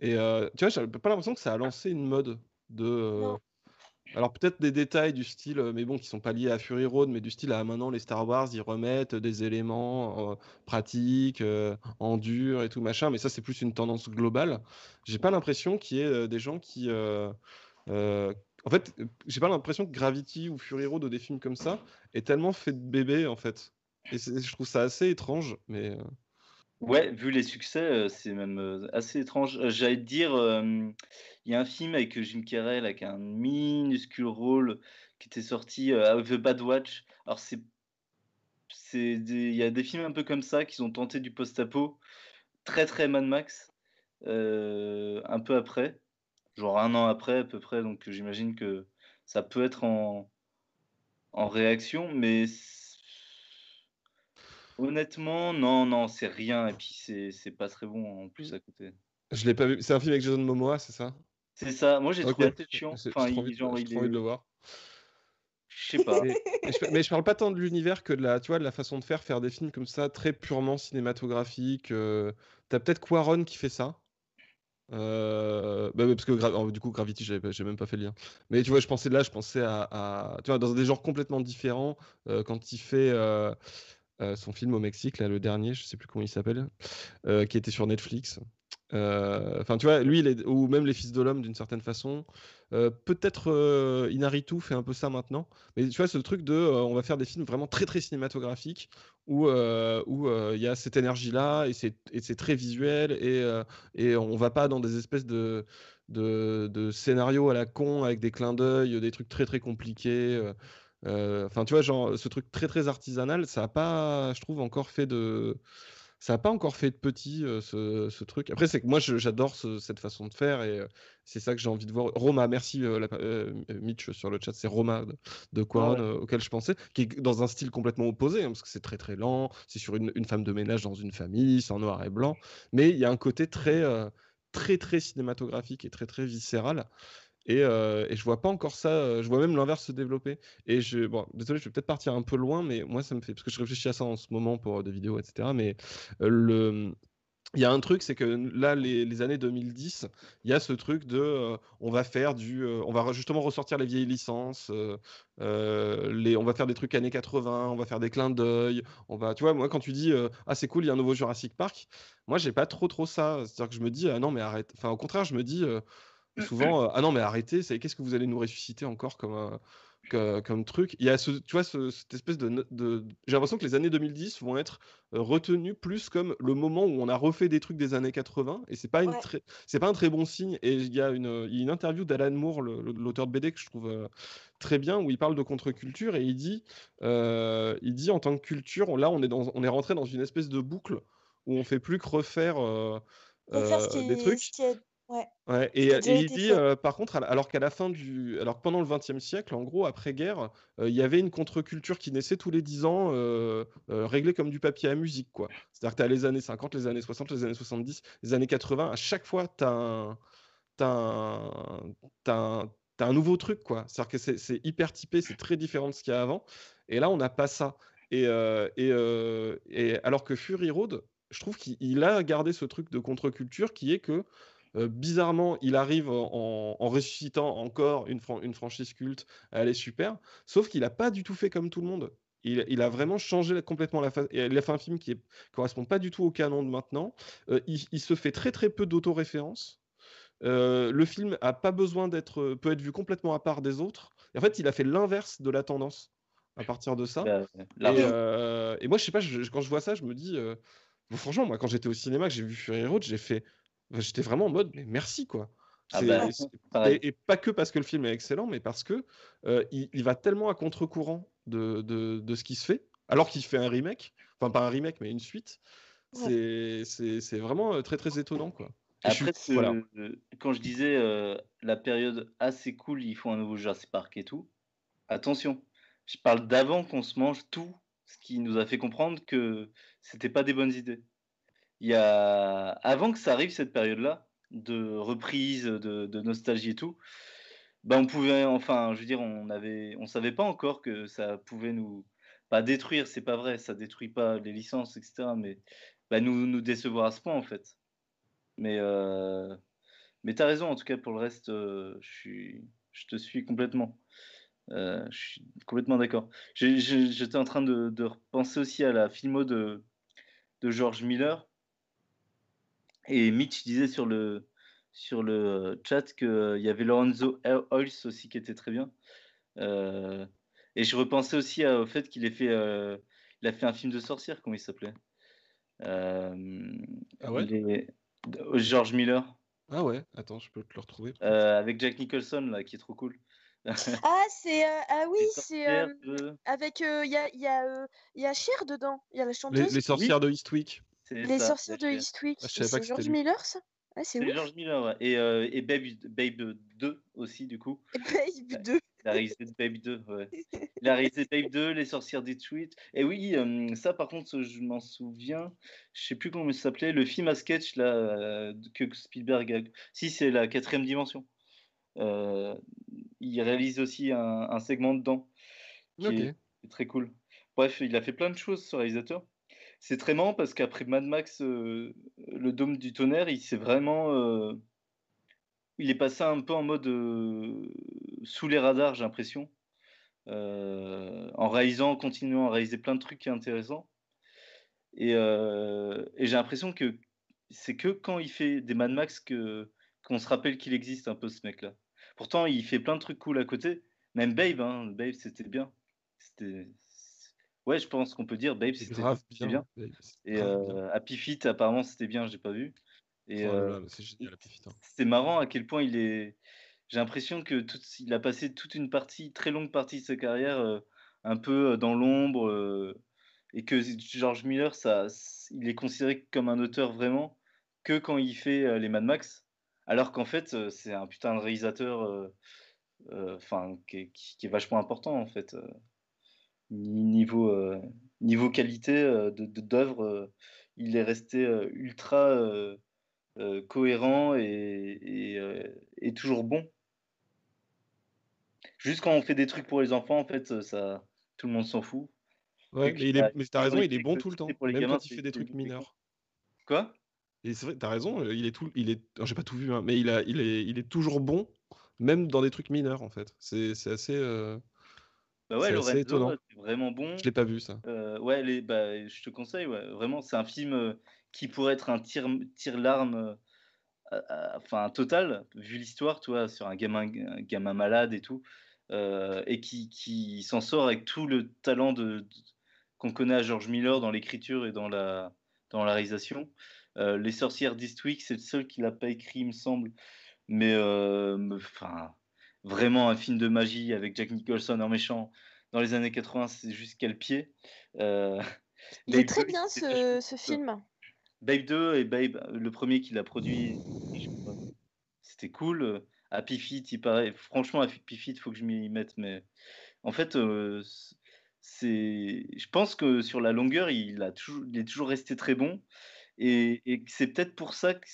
Speaker 2: Et tu vois, j'ai pas l'impression que ça a lancé une mode de. Alors peut-être des détails du style, euh, mais bon, qui sont pas liés à Fury Road, mais du style à maintenant les Star Wars, ils remettent des éléments euh, pratiques, euh, et tout machin, mais ça c'est plus une tendance globale. J'ai pas l'impression qu'il y ait des gens qui, en fait, j'ai pas l'impression que Gravity ou Fury Road ou des films comme ça est tellement fait de bébé en fait. Et je trouve ça assez étrange, mais.
Speaker 4: Ouais, vu les succès, c'est même assez étrange. J'allais te dire, il y a un film avec Jim Carrey avec un minuscule rôle qui était sorti, The Bad Watch. Alors c'est il y a des films un peu comme ça qui ont tenté du post-apo, très très Mad Max, un peu après, genre un an après à peu près, donc j'imagine que ça peut être en en réaction, mais Honnêtement, non, non, c'est rien. Et puis, c'est pas très bon en plus à côté.
Speaker 2: Je l'ai pas vu. C'est un film avec Jason Momoa, c'est ça?
Speaker 4: C'est ça. Moi, j'ai trouvé assez chiant.
Speaker 2: Enfin, il, envie, genre, il est... envie de le voir.
Speaker 4: Je sais pas.
Speaker 2: mais, je, parle pas tant de l'univers que de la, tu vois, de la façon de faire, faire des films comme ça, très purement cinématographiques. Euh... T'as peut-être Quaron qui fait ça. Euh... Bah, parce que du coup, Gravity, j'ai même pas fait le lien. Mais tu vois, je pensais là, je pensais à, tu vois, dans des genres complètement différents. Euh, quand il fait euh, son film au Mexique, là, le dernier, je sais plus comment il s'appelle, euh, qui était sur Netflix. Euh, enfin, tu vois, lui, ou même Les Fils de l'Homme d'une certaine façon. Peut-être Inaritu fait un peu ça maintenant. Mais tu vois, ce truc de on va faire des films vraiment très très cinématographiques où où il y a cette énergie-là et c'est très visuel et, et on va pas dans des espèces de, de, de scénarios à la con avec des clins d'œil, des trucs très très compliqués. Euh, enfin, tu vois, genre, ce truc très très artisanal, ça a pas, je trouve, encore fait de. Ça n'a pas encore fait de petit euh, ce, truc. Après, c'est que moi, j'adore cette façon de faire et euh, c'est ça que j'ai envie de voir. Roma, merci Mitch sur le chat. C'est Roma de, Quaron auquel je pensais, qui est dans un style complètement opposé, hein, parce que c'est très très lent. C'est sur une, une, femme de ménage dans une famille, c'est en noir et blanc. Mais il y a un côté très très très cinématographique et très très viscéral et, euh, et, je vois pas encore ça, euh, je vois même l'inverse se développer. Et je, désolé, je vais peut-être partir un peu loin, mais moi ça me fait, parce que je réfléchis à ça en ce moment pour euh, des vidéos, etc. Mais le, il y a un truc, c'est que là, les, années 2010, il y a ce truc de, on va faire du, on va justement ressortir les vieilles licences, les, on va faire des trucs années 80, on va faire des clins d'œil, on va, tu vois, moi quand tu dis, ah c'est cool, il y a un nouveau Jurassic Park, moi j'ai pas trop trop ça, c'est-à-dire que je me dis, ah non mais arrête, enfin au contraire, je me dis souvent, ah non, mais arrêtez, qu'est-ce que vous allez nous ressusciter encore comme, comme truc? Il y a ce, tu vois, cette espèce de. de J'ai l'impression que les années 2010 vont être retenues plus comme le moment où on a refait des trucs des années 80, et c'est pas, c'est pas un très bon signe. Et il y a une, une interview d'Alan Moore, l'auteur de BD, que je trouve très bien, où il parle de contre-culture, et il dit, il dit en tant que culture, là, on est, dans, on est rentré dans une espèce de boucle où on fait plus que refaire. des trucs. Ouais. et, il dit, par contre, alors qu'à la fin du. Alors que pendant le XXe siècle, en gros, après-guerre, il y avait une contre-culture qui naissait tous les 10 ans, réglée comme du papier à musique, quoi. C'est-à-dire que tu as les années 50, les années 60, les années 70, les années 80, à chaque fois, tu as un. un, nouveau truc, quoi. C'est-à-dire que c'est hyper typé, c'est très différent de ce qu'il y a avant. Et là, on n'a pas ça. Et, et, alors que Fury Road, je trouve qu'il a gardé ce truc de contre-culture qui est que bizarrement, il arrive en, ressuscitant encore une, une, franchise culte, elle est super, sauf qu'il n'a pas du tout fait comme tout le monde. Il, a vraiment changé complètement la face. Il a fait un film qui ne correspond pas du tout au canon de maintenant. il, se fait très très peu d'autoréférence. le film a pas besoin d'être, peut être vu complètement à part des autres. en fait, il a fait l'inverse de la tendance à partir de ça. Bah, et, moi, je sais pas, quand je vois ça, je me dis, franchement, moi, quand j'étais au cinéma, que j'ai vu Fury Road, j'ai fait, j'étais vraiment en mode, mais merci quoi. Ah bah, et, pas que parce que le film est excellent, mais parce que il, va tellement à contre-courant de, de, ce qui se fait, alors qu'il fait un remake, enfin pas un remake, mais une suite. C'est vraiment très très étonnant quoi.
Speaker 4: Après, quand je disais la période assez cool, il faut un nouveau Jurassic Park et tout, attention, je parle d'avant qu'on se mange tout ce qui nous a fait comprendre que c'était pas des bonnes idées. Il y a avant que ça arrive cette période-là de reprise, de, nostalgie et tout, ben on pouvait, enfin, je veux dire, on avait, on savait pas encore que ça pouvait nous pas détruire, c'est pas vrai, ça détruit pas les licences, etc. Mais bah, nous, nous décevoir à ce point en fait. Mais euh, mais t'as raison en tout cas pour le reste, euh, je suis, je te suis complètement. Euh, je suis complètement d'accord. J'étais en train de, de, repenser aussi à la filmo de, de George Miller. Et Mitch disait sur le, sur le chat qu'il y avait Lorenzo Oils aussi qui était très bien. Euh, et je repensais aussi au fait qu'il ait fait, euh, il a fait un film de sorcière, comment il s'appelait? Ah ouais? George Miller.
Speaker 2: Ah ouais, attends, je peux te le retrouver.
Speaker 4: avec Jack Nicholson, là, qui est trop cool.
Speaker 3: ah, c'est. Euh, ah oui, c'est. Euh, avec. Il y, a, y, a, y a Cher dedans. Il y a la chanteuse.
Speaker 2: Les, sorcières de Eastwick.
Speaker 3: Les sorcières de Eastwick. C'est George Miller, ça? C'est
Speaker 4: George Miller, ouais. Et, euh, et Babe, Babe 2 aussi, du coup.
Speaker 3: Babe 2.
Speaker 4: Il a réalisé Babe 2, ouais. Il a réalisé Babe 2, Les sorcières d'Eastwick. Et oui, ça, par contre, je m'en souviens. Je sais plus comment il s'appelait. Le film à sketch, là, que Spielberg a. Si, c'est la quatrième dimension. Euh, il réalise aussi un, segment dedans qui est, très cool. Bref, il a fait plein de choses ce réalisateur. C'est très marrant parce qu'après Mad Max, euh, le Dôme du Tonnerre, il s'est vraiment. Euh, il est passé un peu en mode sous les radars, j'ai l'impression. en réalisant, en continuant à réaliser plein de trucs intéressants. Et, et j'ai l'impression que c'est que quand il fait des Mad Max que qu'on se rappelle qu'il existe un peu ce mec-là. Pourtant, il fait plein de trucs cool à côté. Même Babe, hein. Babe, c'était bien. Ouais, je pense qu'on peut dire Babe, c'était bien. Et euh, Happy Feet, apparemment, c'était bien, j'ai pas vu. Et oh euh, hein. c'est marrant à quel point il est. J'ai l'impression que tout... il a passé toute une partie, très longue partie de sa carrière, euh, un peu dans l'ombre, et que George Miller, ça, il est considéré comme un auteur vraiment que quand il fait les Mad Max. Alors qu'en fait, c'est un putain de réalisateur enfin, qui, est vachement important, en fait. Niveau, niveau qualité d'œuvre, il est resté ultra cohérent et, et, toujours bon. Juste quand on fait des trucs pour les enfants, en fait, ça, tout le monde s'en fout.
Speaker 2: Ouais, mais, il est, mais t'as raison, il est bon tout le temps, même quand il fait des trucs mineurs.
Speaker 4: Quoi?
Speaker 2: Et c'est vrai, t'as raison, euh, il est tout, il est, j'ai pas tout vu, hein, mais il a, il est, il est toujours bon, même dans des trucs mineurs en fait. C'est, c'est assez. Euh,
Speaker 4: bah ouais, c'est étonnant. c'est vraiment bon.
Speaker 2: Je l'ai pas vu ça.
Speaker 4: Euh, ouais, les, bah, je te conseille, ouais, vraiment, c'est un film qui pourrait être un tir, tir larme, enfin total, vu l'histoire, toi, sur un gamin, un gamin malade et tout, et qui, qui s'en sort avec tout le talent de, qu'on connaît à George Miller dans l'écriture et dans la, dans la réalisation. Euh, les sorcières d'Eastwick, c'est le seul qui l'a pas écrit, il me semble. Mais euh, enfin, vraiment un film de magie avec Jack Nicholson en méchant dans les années 80, c'est juste quel pied.
Speaker 3: Euh, il est très bien ce, ce, film.
Speaker 4: Babe 2 et Babe, le premier qu'il a produit, c'était cool. Happy Feet, il paraît. Franchement, Happy Feet, il faut que je m'y mette, mais en fait, c'est. Je pense que sur la longueur, il, a toujours... il est toujours resté très bon. Et, c'est peut-être pour ça que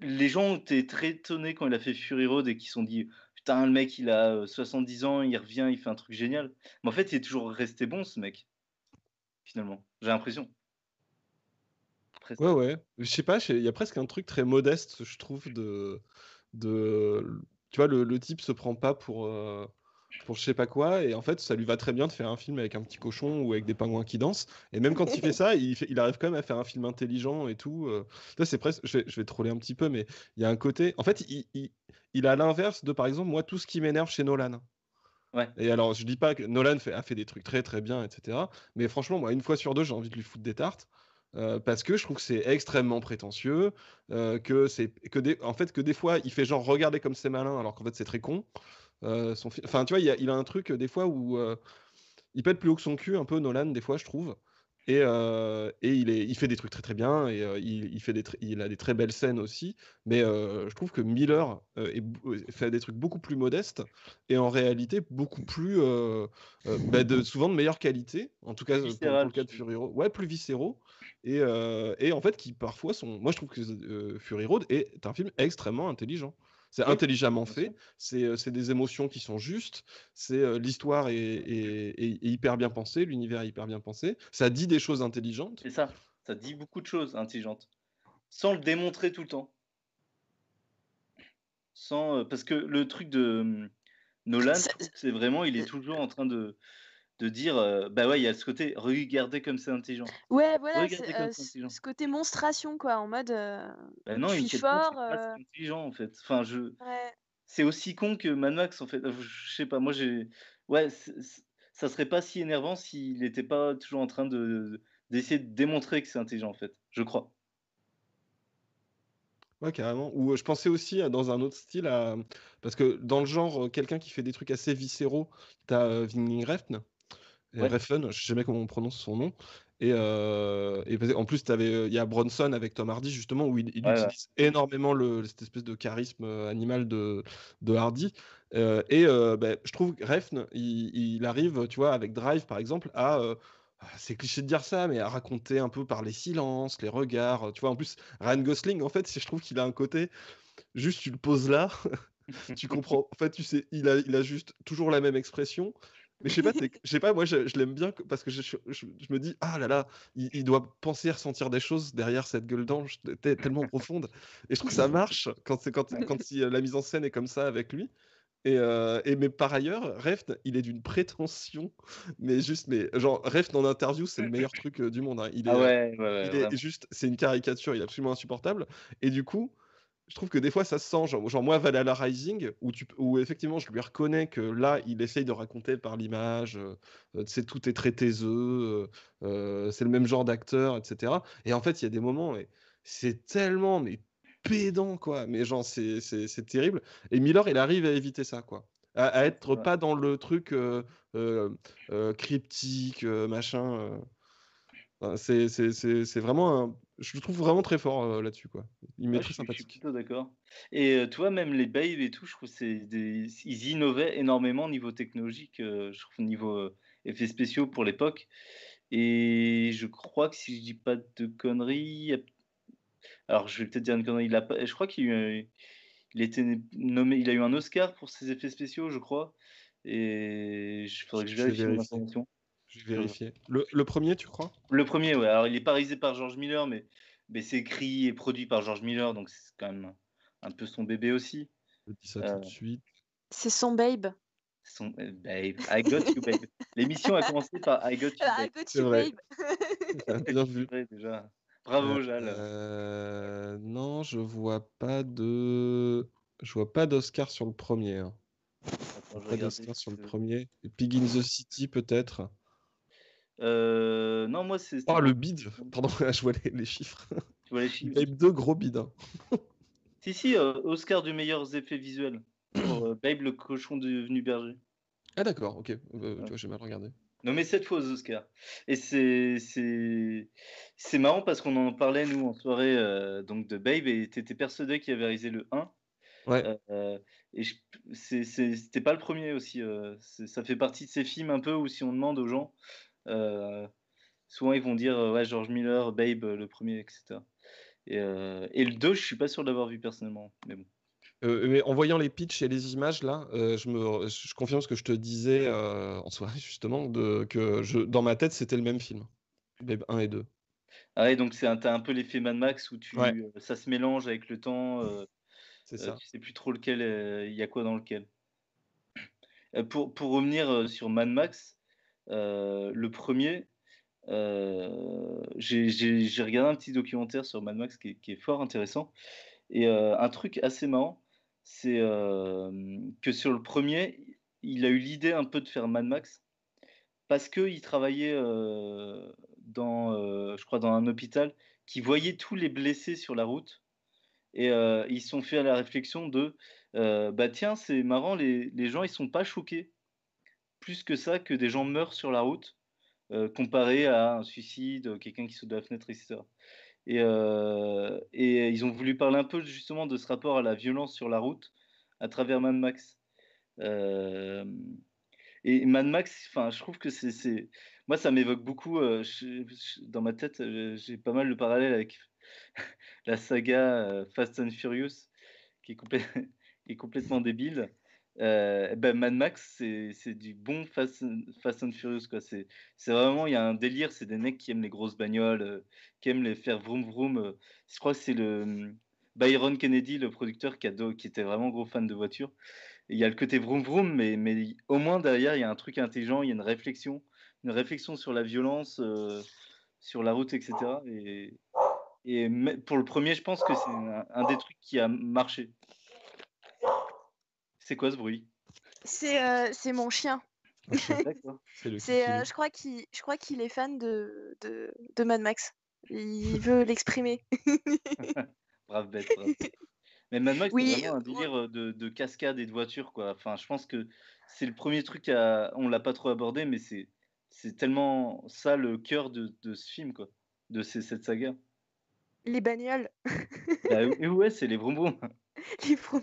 Speaker 4: les gens ont été très étonnés quand il a fait Fury Road et qui se sont dit putain, le mec, il a 70 ans, il revient, il fait un truc génial. Mais en fait, il est toujours resté bon, ce mec, finalement. J'ai l'impression.
Speaker 2: Ouais, ouais. Je sais pas, il y a presque un truc très modeste, je trouve, de. de... Tu vois, le, le type se prend pas pour pour je sais pas quoi, et en fait, ça lui va très bien de faire un film avec un petit cochon ou avec des pingouins qui dansent. Et même quand il fait ça, il, il arrive quand même à faire un film intelligent et tout. Euh. c'est presque, je vais, je vais, troller un petit peu, mais il y a un côté. En fait, il, il, il a l'inverse de, par exemple, moi, tout ce qui m'énerve chez Nolan.
Speaker 4: Ouais.
Speaker 2: Et alors, je dis pas que Nolan fait, a fait des trucs très très bien, etc. Mais franchement, moi, une fois sur deux, j'ai envie de lui foutre des tartes. Euh, parce que je trouve que c'est extrêmement prétentieux, euh, que c'est que des, en fait que des fois il fait genre regarder comme c'est malin alors qu'en fait c'est très con. Euh, enfin, tu vois, il a, un truc euh, des fois où euh, il pète plus haut que son cul, un peu Nolan, des fois, je trouve. Et, et il, est, il, fait des trucs très très bien et il, fait des il a des très belles scènes aussi. Mais je trouve que Miller fait des trucs beaucoup plus modestes et en réalité beaucoup plus, bah, de, souvent de meilleure qualité. En tout cas, pour, le cas de Fury Road, ouais, plus viscéraux. Et, et, en fait, qui parfois sont. Moi, je trouve que Fury Road est un film extrêmement intelligent. C'est intelligemment fait, c'est des émotions qui sont justes, c'est l'histoire est, hyper bien pensée, l'univers est hyper bien pensé, ça dit des choses intelligentes.
Speaker 4: C'est ça, ça dit beaucoup de choses intelligentes, sans le démontrer tout le temps. Sans, parce que le truc de mmh, Nolan, c'est vraiment, il est toujours en train de, de dire euh, bah ouais il y a ce côté regardez comme c'est intelligent.
Speaker 3: Ouais voilà euh, ce côté monstration quoi en mode euh, bah non, je suis fort
Speaker 4: intelligent en fait. Enfin je c'est aussi con que Mad Max en fait. Je sais pas moi j'ai ouais ça serait pas si énervant s'il n'était pas toujours en train de d'essayer de démontrer que c'est intelligent en fait je crois.
Speaker 2: Ouais, carrément. Ou je pensais aussi dans un autre style à. Parce que dans le genre, quelqu'un qui fait des trucs assez viscéraux, t'as euh, Vingling Refn, Ouais. Refn, je sais jamais comment on prononce son nom. Et, euh, en plus, il y a Bronson avec Tom Hardy, justement, où il, utilise énormément le, cette espèce de charisme euh, animal de, de Hardy. Euh, et ben, je trouve que Refn, il, arrive, tu vois, avec Drive, par exemple, à. c'est cliché de dire ça, mais à raconter un peu par les silences, les regards. Tu vois, en plus, Ryan Gosling, en fait, je trouve qu'il a un côté. Juste, tu le poses là, tu comprends. En fait, tu sais, il a, il a juste toujours la même expression, mais je sais pas, je sais pas, moi je, l'aime bien parce que je, je, me dis, ah là là, il, doit penser ressentir des choses derrière cette gueule d'ange tellement profonde. Et je trouve que ça marche quand, quand, quand la mise en scène est comme ça avec lui. Et, euh, et, mais par ailleurs, Refn, il est d'une prétention, mais juste, mais genre Refn en interview, c'est le meilleur truc euh, du monde. Hein. Il
Speaker 4: est, ah ouais, ouais,
Speaker 2: il est juste, c'est une caricature, il est absolument insupportable. Et du coup, je trouve que des fois ça se sent, genre, genre moi Valhalla Rising, où, tu, où effectivement je lui reconnais que là il essaye de raconter par l'image, euh, c'est tout est très taiseux, euh, euh, c'est le même genre d'acteur, etc. Et en fait il y a des moments, c'est tellement mais pédant quoi, mais genre c'est, terrible. Et Miller il arrive à éviter ça quoi, à, être pas dans le truc cryptique, machin. c'est vraiment un je le trouve vraiment très fort là-dessus, quoi. Il m'est très sympathique. Je
Speaker 4: suis plutôt d'accord. Et toi, même les Babe et tout, je trouve c'est des... ils innovaient énormément au niveau technologique, je trouve au niveau effets spéciaux pour l'époque. Et je crois que si je dis pas de conneries, alors je vais peut-être dire une connerie, il a pas... je crois qu'il a... il était nommé, il a eu un Oscar pour ses effets spéciaux, je crois. Et je faudrait que je vérifie l'information.
Speaker 2: Je vais vérifier. Le, le, premier, tu crois?
Speaker 4: Le premier, ouais. Alors, il est pas réalisé par George Miller, mais, mais c'est écrit et produit par George Miller, donc c'est quand même un peu son bébé aussi.
Speaker 2: Je dis ça tout de euh, suite.
Speaker 3: C'est son babe.
Speaker 4: Son euh, babe. I got you, babe. L'émission a commencé par I got you,
Speaker 3: babe. I got you, babe.
Speaker 2: Bien vu.
Speaker 4: déjà. Bravo,
Speaker 2: euh,
Speaker 4: Jal.
Speaker 2: Euh, non, je vois pas de. Je vois pas d'Oscar sur le premier. Hein. pas d'Oscar sur le premier. Pig in the City, peut-être.
Speaker 4: Euh, non, moi, c'est.
Speaker 2: Oh, le bid Pardon, je vois les, chiffres.
Speaker 4: Tu vois les chiffres
Speaker 2: y a deux gros bids. Hein.
Speaker 4: si, si, euh, Oscar du meilleur effet visuel pour euh, Babe, le cochon devenu berger.
Speaker 2: Ah, d'accord, ok. Tu vois, j'ai mal regardé.
Speaker 4: Non, mais cette fois aux Oscars. Et c'est, marrant parce qu'on en parlait, nous, en soirée donc de Babe, et t'étais persuadé qu'il avait réalisé le 1.
Speaker 2: Ouais.
Speaker 4: et c'était pas le premier aussi. ça fait partie de ces films un peu où si on demande aux gens, euh, souvent, ils vont dire ouais, George Miller, Babe, le premier, etc. Et, euh, et le 2, je suis pas sûr d'avoir vu personnellement, mais bon.
Speaker 2: mais en voyant les pitchs et les images là, je me je confirme ce que je te disais, en soirée justement de que je dans ma tête, c'était le même film. Babe 1 et 2.
Speaker 4: Ah ouais, donc c'est un un peu l'effet Mad Max où tu ça se mélange avec le temps, C'est ça. tu sais plus trop lequel, il y a quoi dans lequel. pour pour revenir, sur Mad Max, le premier j'ai regardé un petit documentaire sur Mad Max qui est fort intéressant. Et un truc assez marrant, c'est, que sur le premier, il a eu l'idée un peu de faire Mad Max parce qu'il travaillait, dans, je crois dans un hôpital qui voyait tous les blessés sur la route. Et ils se sont fait la réflexion de, «Bah, tiens, c'est marrant, les les gens, ils sont pas choqués plus que ça que des gens meurent sur la route». Euh, comparé à un suicide, quelqu'un qui saute de la fenêtre, etc. Et, euh, et ils ont voulu parler un peu justement de ce rapport à la violence sur la route à travers Mad Max. Euh, et Mad Max, enfin, je trouve que c'est, moi, ça m'évoque beaucoup. dans ma tête, j'ai pas mal de parallèles avec la saga Fast and Furious, qui est complètement débile. Euh, ben Mad Max, c'est du bon Fast and, Furious. C'est vraiment, il y a un délire. C'est des mecs qui aiment les grosses bagnoles, euh, qui aiment les faire vroom vroom. Euh. je crois que c'est le hum, Byron Kennedy, le producteur, qui, qui était vraiment gros fan de voitures. Il y a le côté vroom vroom, mais, mais au moins derrière, il y a un truc intelligent, il y a une réflexion, une réflexion sur la violence, sur la route, etc. Et, et pour le premier, je pense que c'est un des trucs qui a marché. C'est quoi ce bruit?
Speaker 3: C'est euh, c'est mon chien. c'est euh, je crois qu'il je crois qu'il est fan de, de, de, Mad Max. Il veut l'exprimer.
Speaker 4: brave bête. Mais Mad Max, c'est vraiment un délire euh, de, de, cascade et de voiture, quoi. Enfin, je pense que c'est le premier truc à... On l'a pas trop abordé, mais c'est c'est tellement ça le cœur de, de ce film, quoi, de cette saga.
Speaker 3: Les bagnoles.
Speaker 4: bah, ouais, c'est les vroom.
Speaker 3: Les vroom.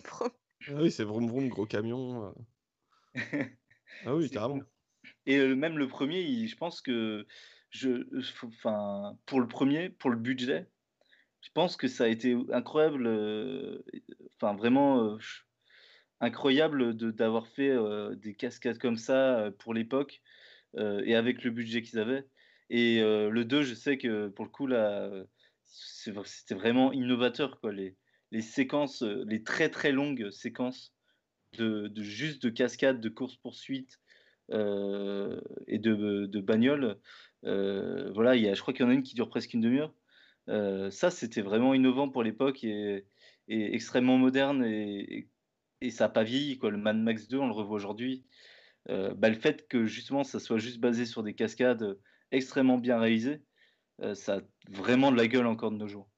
Speaker 2: Ah oui, c'est vroom vroom, gros camion. Euh. Ah oui, carrément.
Speaker 4: Et même le premier, je pense que je, enfin, pour le premier, pour le budget, je pense que ça a été incroyable, enfin vraiment incroyable de d'avoir fait des cascades comme ça pour l'époque et avec le budget qu'ils avaient. Et le 2, je sais que pour le coup là, c'était vraiment innovateur quoi. Les, les séquences, euh, les très très longues séquences de, juste de cascades, de course-poursuite euh, et de, de bagnole. Euh, y a, je crois qu'il y en a une qui dure presque une demi-heure. ça, c'était vraiment innovant pour l'époque et, extrêmement moderne et, ça n'a pas vieilli. Quoi. Le Mad Max 2, on le revoit aujourd'hui. Bah, le fait que justement ça soit juste basé sur des cascades extrêmement bien réalisées, ça a vraiment de la gueule encore de nos jours.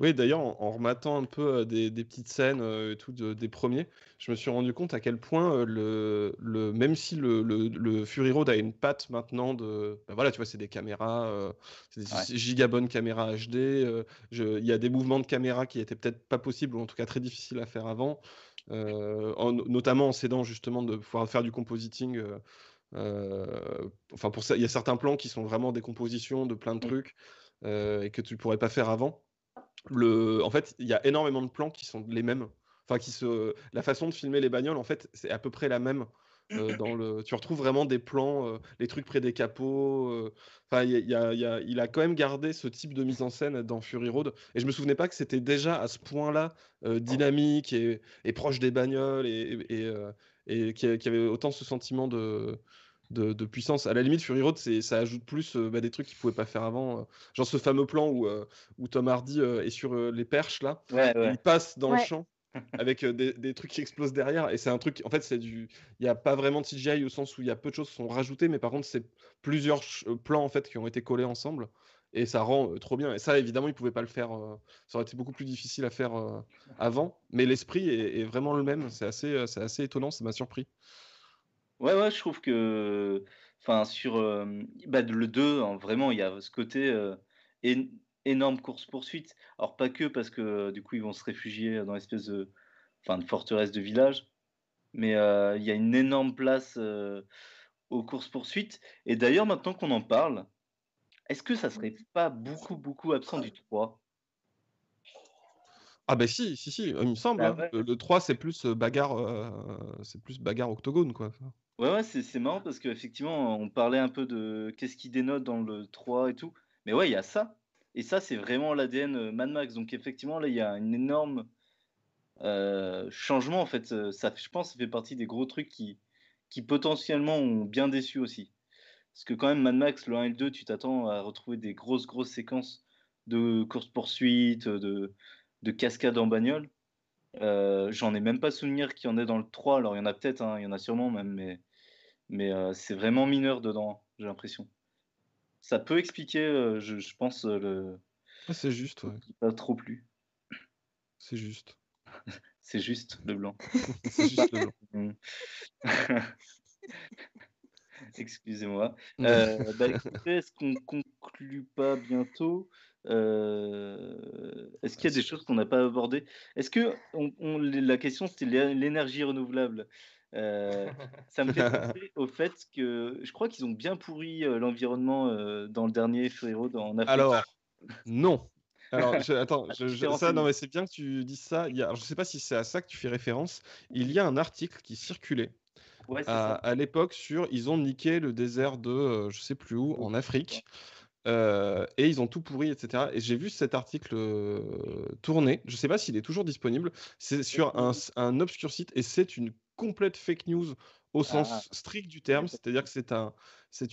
Speaker 2: Oui, d'ailleurs, en, rematant un peu des, petites scènes et tout des premiers, je me suis rendu compte à quel point le, le même si le, le, Fury Road a une patte maintenant de, bah voilà, tu vois, c'est des caméras, c'est des gigabonnes caméras HD. il y a des mouvements de caméra qui étaient peut-être pas possibles ou en tout cas très difficiles à faire avant, notamment en s'aidant justement de pouvoir faire du compositing. enfin, pour ça, il y a certains plans qui sont vraiment des compositions de plein de mmh. trucs et que tu pourrais pas faire avant le, en fait, il y a énormément de plans qui sont les mêmes. Enfin, qui se, la façon de filmer les bagnoles, en fait, c'est à peu près la même. Euh, dans le, tu retrouves vraiment des plans, euh, les trucs près des capots. Euh, enfin, il, a, il a quand même gardé ce type de mise en scène dans Fury Road. Et je me souvenais pas que c'était déjà à ce point-là dynamique et, proche des bagnoles et, et, et qui, avait autant ce sentiment de, de, puissance. À la limite, Fury Road, ça ajoute plus euh, bah, des trucs qu'il pouvait pas faire avant. Euh. genre ce fameux plan où, euh, où Tom Hardy est sur les perches là, il passe dans le champ avec des, trucs qui explosent derrière. Et c'est un truc, en fait, c'est du, il n'y a pas vraiment de CGI au sens où il y a peu de choses qui sont rajoutées, mais par contre, c'est plusieurs plans en fait qui ont été collés ensemble. Et ça rend trop bien. Et ça, évidemment, ils pouvaient pas le faire. ça aurait été beaucoup plus difficile à faire avant. Mais l'esprit est, est, vraiment le même. C'est assez, c'est assez étonnant. Ça m'a surpris.
Speaker 4: Ouais, ouais, je trouve que, enfin, sur bah, le 2, hein, vraiment, il y a ce côté énorme course-poursuite. Alors, pas que parce que du coup, ils vont se réfugier dans l'espèce de, enfin, de forteresse de village, mais il y a une énorme place aux courses-poursuites. Et d'ailleurs, maintenant qu'on en parle, est-ce que ça serait pas beaucoup, beaucoup absent du 3
Speaker 2: Ah bah si, si, si, il me semble.
Speaker 4: Bah
Speaker 2: hein. Le, 3, c'est plus bagarre, c'est plus bagarre octogone, quoi.
Speaker 4: Ouais, ouais, c'est marrant parce qu'effectivement, on parlait un peu de qu'est-ce qui dénote dans le 3 et tout. Mais ouais, il y a ça. Et ça, c'est vraiment l'ADN Mad Max. Donc effectivement, là, il y a un énorme changement. En fait, ça, je pense ça fait partie des gros trucs qui, qui potentiellement ont bien déçu aussi. Parce que quand même, Mad Max, le 1 et le 2, tu t'attends à retrouver des grosses, grosses séquences de course-poursuite, de, de cascade en bagnole. Euh, j'en ai même pas souvenir qu'il y en ait dans le 3. Alors, il y en a peut-être, hein, il y en a sûrement même, mais, mais euh, c'est vraiment mineur dedans, j'ai l'impression. Ça peut expliquer, euh, je, pense, le.
Speaker 2: c'est juste, ouais.
Speaker 4: Pas trop plu.
Speaker 2: C'est juste.
Speaker 4: c'est juste le blanc.
Speaker 2: c'est juste le blanc.
Speaker 4: Excusez-moi. Bah, est-ce qu'on conclut pas bientôt? Est-ce qu'il y a des choses qu'on n'a pas abordées? Est-ce que on, la question c'était l'énergie renouvelable? Ça me fait penser au fait que je crois qu'ils ont bien pourri l'environnement dans le dernier Hero en Afrique.
Speaker 2: Alors, non. Alors, attends, ça, non, mais c'est bien que tu dises ça. Il y a, je ne sais pas si c'est à ça que tu fais référence. Il y a un article qui circulait à, à l'époque sur ils ont niqué le désert de je sais plus où en Afrique et ils ont tout pourri, etc. Et j'ai vu cet article tourner. Je ne sais pas s'il est toujours disponible. C'est sur un, obscur site et c'est une complète fake news au sens ah. strict du terme. C'est-à-dire que c'est un,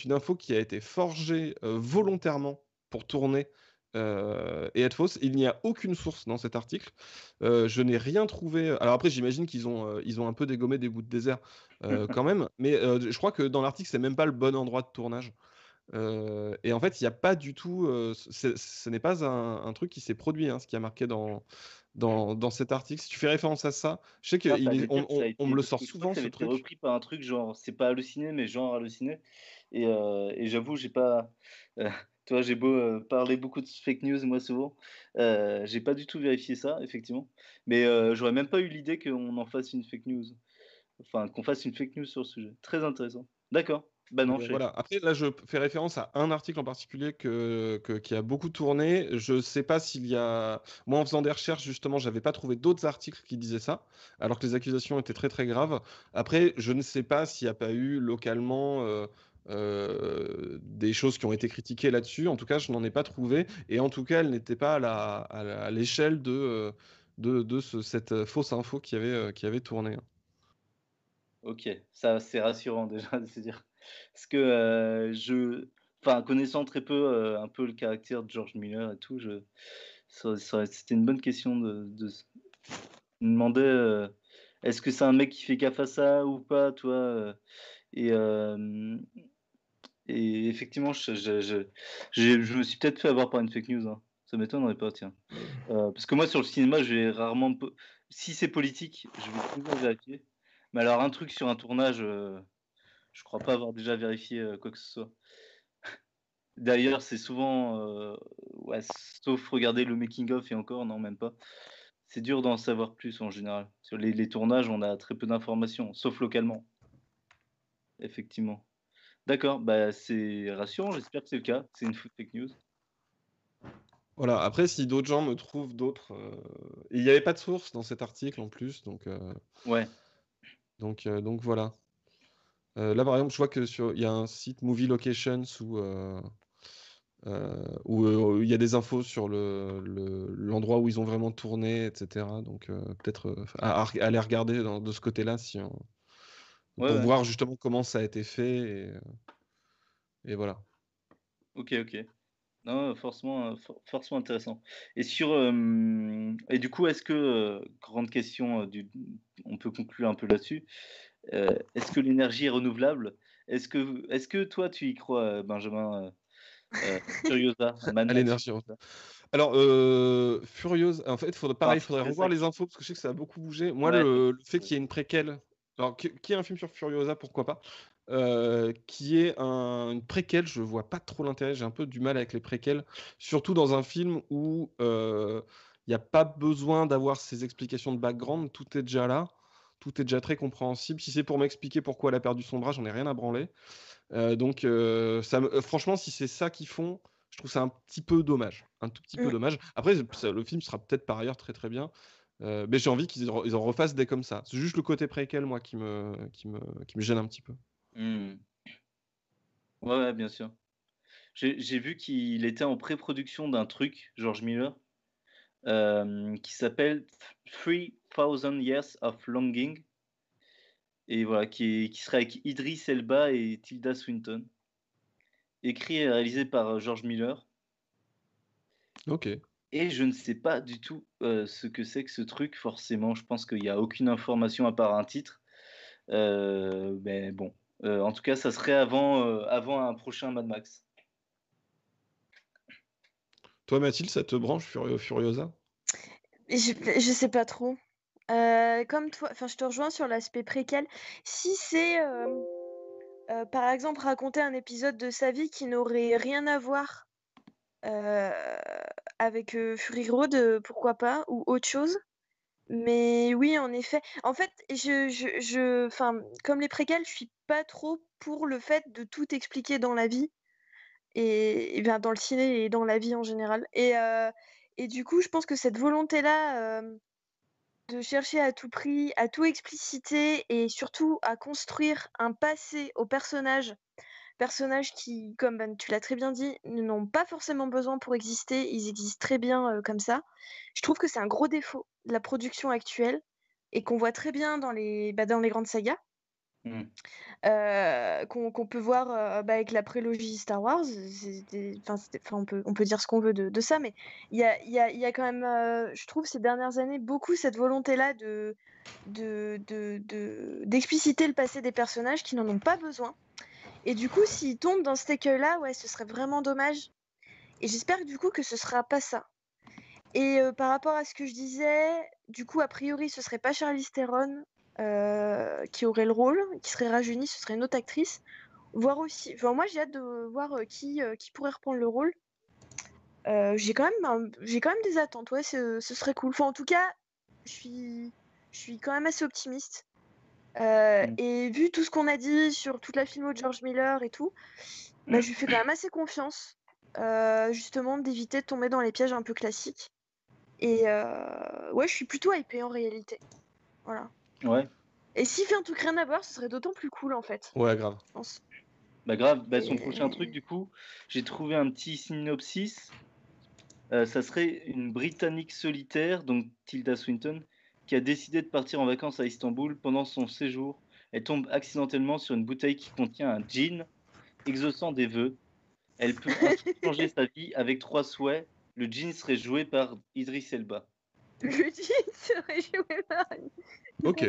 Speaker 2: une info qui a été forgée volontairement pour tourner et être fausse. Il n'y a aucune source dans cet article. je n'ai rien trouvé. Alors après, j'imagine qu'ils ont, ils ont un peu dégommé des bouts de désert quand même. Mais je crois que dans l'article, c'est même pas le bon endroit de tournage et en fait, il n'y a pas du tout. ce n'est pas un, truc qui s'est produit, hein, ce qui a marqué dans, dans, dans, cet article. Si tu fais référence à ça, je sais qu'on on, me le sort souvent.
Speaker 4: Ça a été repris par un truc genre, c'est pas halluciné, mais genre halluciné. Et, et j'avoue, j'ai pas. toi, j'ai beau parler beaucoup de fake news, moi souvent, j'ai pas du tout vérifié ça, effectivement. Mais j'aurais même pas eu l'idée qu'on en fasse une fake news. Enfin, qu'on fasse une fake news sur le sujet. Très intéressant. D'accord. Bah non,
Speaker 2: voilà. Après, là, je fais référence à un article en particulier que, qui a beaucoup tourné. Je ne sais pas s'il y a. Moi, en faisant des recherches, justement, j'avais pas trouvé d'autres articles qui disaient ça, alors que les accusations étaient très très graves. Après, je ne sais pas s'il n'y a pas eu localement. Euh, euh, des choses qui ont été critiquées là-dessus. En tout cas, je n'en ai pas trouvé. Et en tout cas, elle n'était pas à l'échelle de, de, de ce, cette fausse info qui avait, qui avait tourné.
Speaker 4: Ok, ça c'est rassurant déjà de se dire parce que je, enfin, connaissant très peu un peu le caractère de George Miller et tout, je, c'était une bonne question de, de me demander est-ce que c'est un mec qui fait gaffe à ça ou pas, toi et, et effectivement, je, je, je, je, me suis peut-être fait avoir par une fake news. Hein. Ça m'étonnerait pas, tiens. parce que moi, sur le cinéma, je vais rarement. Si c'est politique, je vais toujours vérifier. Mais alors, un truc sur un tournage, je crois pas avoir déjà vérifié euh, quoi que ce soit. D'ailleurs, c'est souvent, euh, ouais, sauf regarder le making of et encore, non, même pas. C'est dur d'en savoir plus en général. Sur les, tournages, on a très peu d'informations, sauf localement. Effectivement. D'accord, bah c'est rassurant, j'espère que c'est le cas. C'est une fake news.
Speaker 2: Voilà, après, si d'autres gens me trouvent d'autres. Euh, il n'y avait pas de source dans cet article en plus, donc.
Speaker 4: Ouais.
Speaker 2: Donc, donc voilà. Euh, là, par exemple, je vois que sur, il y a un site Movie Locations où, euh, euh, il y a des infos sur le, l'endroit où ils ont vraiment tourné, etc. Donc peut-être à, aller regarder de ce côté-là si pour voir justement comment ça a été fait et, et voilà.
Speaker 4: Ok, ok. Non, forcément, forcément intéressant. Et sur et du coup, est-ce que grande question, du, on peut conclure un peu là-dessus. Euh, est-ce que l'énergie est renouvelable? Est-ce que, est que toi, tu y crois, euh, Benjamin euh, Furiosa
Speaker 2: l'énergie Alors, euh, Furiosa, en fait, il faudrait, pareil, faudrait revoir les infos parce que je sais que ça a beaucoup bougé. Moi, le, fait qu'il y ait une préquelle, alors qui, est un film sur Furiosa, pourquoi pas qui est un, une préquelle, je vois pas trop l'intérêt, j'ai un peu du mal avec les préquelles, surtout dans un film où il n'y a pas besoin d'avoir ces explications de background, tout est déjà là tout est déjà très compréhensible. Si c'est pour m'expliquer pourquoi elle a perdu son bras, j'en ai rien à branler. Euh, donc, euh, ça, euh, franchement, si c'est ça qu'ils font, je trouve ça un petit peu dommage. Un tout petit peu
Speaker 3: Mm.
Speaker 2: dommage. Après, ça- le film sera peut-être par ailleurs très très bien. Mais j'ai envie qu'ils en, refassent des comme ça. C'est juste le côté préquel, moi, qui me, qui me, qui me gêne un petit peu.
Speaker 4: Hmm. Ouais, ouais, bien sûr. J'ai vu qu'il était en pré-production d'un truc, George Miller, qui s'appelle 3000 Years of Longing. Et voilà, qui, est- qui serait avec Idris Elba et Tilda Swinton. Écrit et réalisé par euh, George Miller.
Speaker 2: Ok.
Speaker 4: Et je ne sais pas du tout euh, ce que c'est que ce truc, forcément. Je pense qu'il n'y a aucune information à part un titre. Euh, mais bon, Euh, en tout cas, ça serait avant, euh, avant un prochain Mad Max.
Speaker 2: Toi, Mathilde, ça te branche Furio- Furiosa?
Speaker 3: Je, je sais pas trop. Euh, comme toi, enfin, je te rejoins sur l'aspect préquel. Si c'est, par exemple, raconter un épisode de sa vie qui n'aurait rien à voir avec Fury Road, pourquoi pas, ou autre chose. Mais oui, en effet. En fait, je, je, je, comme les préquels, je suis pas trop pour le fait de tout expliquer dans la vie et, et bien dans le ciné et dans la vie en général. Et, et du coup, je pense que cette volonté-là de chercher à tout prix, à tout expliciter et surtout à construire un passé aux personnages, personnages qui, comme ben, tu l'as très bien dit, n'ont pas forcément besoin pour exister, ils existent très bien euh, comme ça. Je trouve que c'est un gros défaut de la production actuelle et qu'on voit très bien dans les, bah, dans les grandes sagas. Euh, qu'on peut voir bah, avec la prélogie Star Wars. Enfin, on, peut, dire ce qu'on veut de, ça, mais il y a, quand même, je trouve, ces dernières années, beaucoup cette volonté-là de de- de- de- d'expliciter le passé des personnages qui n'en ont pas besoin. Et du coup, s'ils tombent dans cet écueil-là, ouais, ce serait vraiment dommage. Et j'espère du coup que ce sera pas ça. Et par rapport à ce que je disais, du coup, a priori, ce serait pas Charlize Theron euh, qui aurait le rôle, qui serait rajeunie, ce serait une autre actrice. Voir aussi, enfin, moi j'ai hâte de voir euh, qui, euh, qui pourrait reprendre le rôle. J'ai quand même, j'ai quand même des attentes, ouais, ce, ce serait cool. Enfin, en tout cas, je suis, je suis quand même assez optimiste. Euh,
Speaker 4: Mm.
Speaker 3: Et vu tout ce qu'on a dit sur toute la filmo de George Miller et tout, bah, je lui fais quand même assez confiance, euh, justement, d'éviter de tomber dans les pièges un peu classiques. Et euh, ouais, je suis plutôt hypée en réalité. Voilà.
Speaker 4: Ouais,
Speaker 3: Et s'il fait un truc rien à voir, ce serait d'autant plus cool en fait,
Speaker 2: Ouais, grave.
Speaker 3: je pense.
Speaker 4: bah grave. Bah, son
Speaker 3: Et-
Speaker 4: prochain truc, du coup, j'ai trouvé un petit synopsis. Euh, ça serait une Britannique solitaire, donc Tilda Swinton, qui a décidé de partir en vacances à Istanbul. Pendant son séjour, elle tombe accidentellement sur une bouteille qui contient un gin, exaucant des vœux. Elle peut changer sa vie avec trois souhaits. Le gin serait joué par Idris Elba.
Speaker 3: Le jean serait joué par.
Speaker 2: Ok.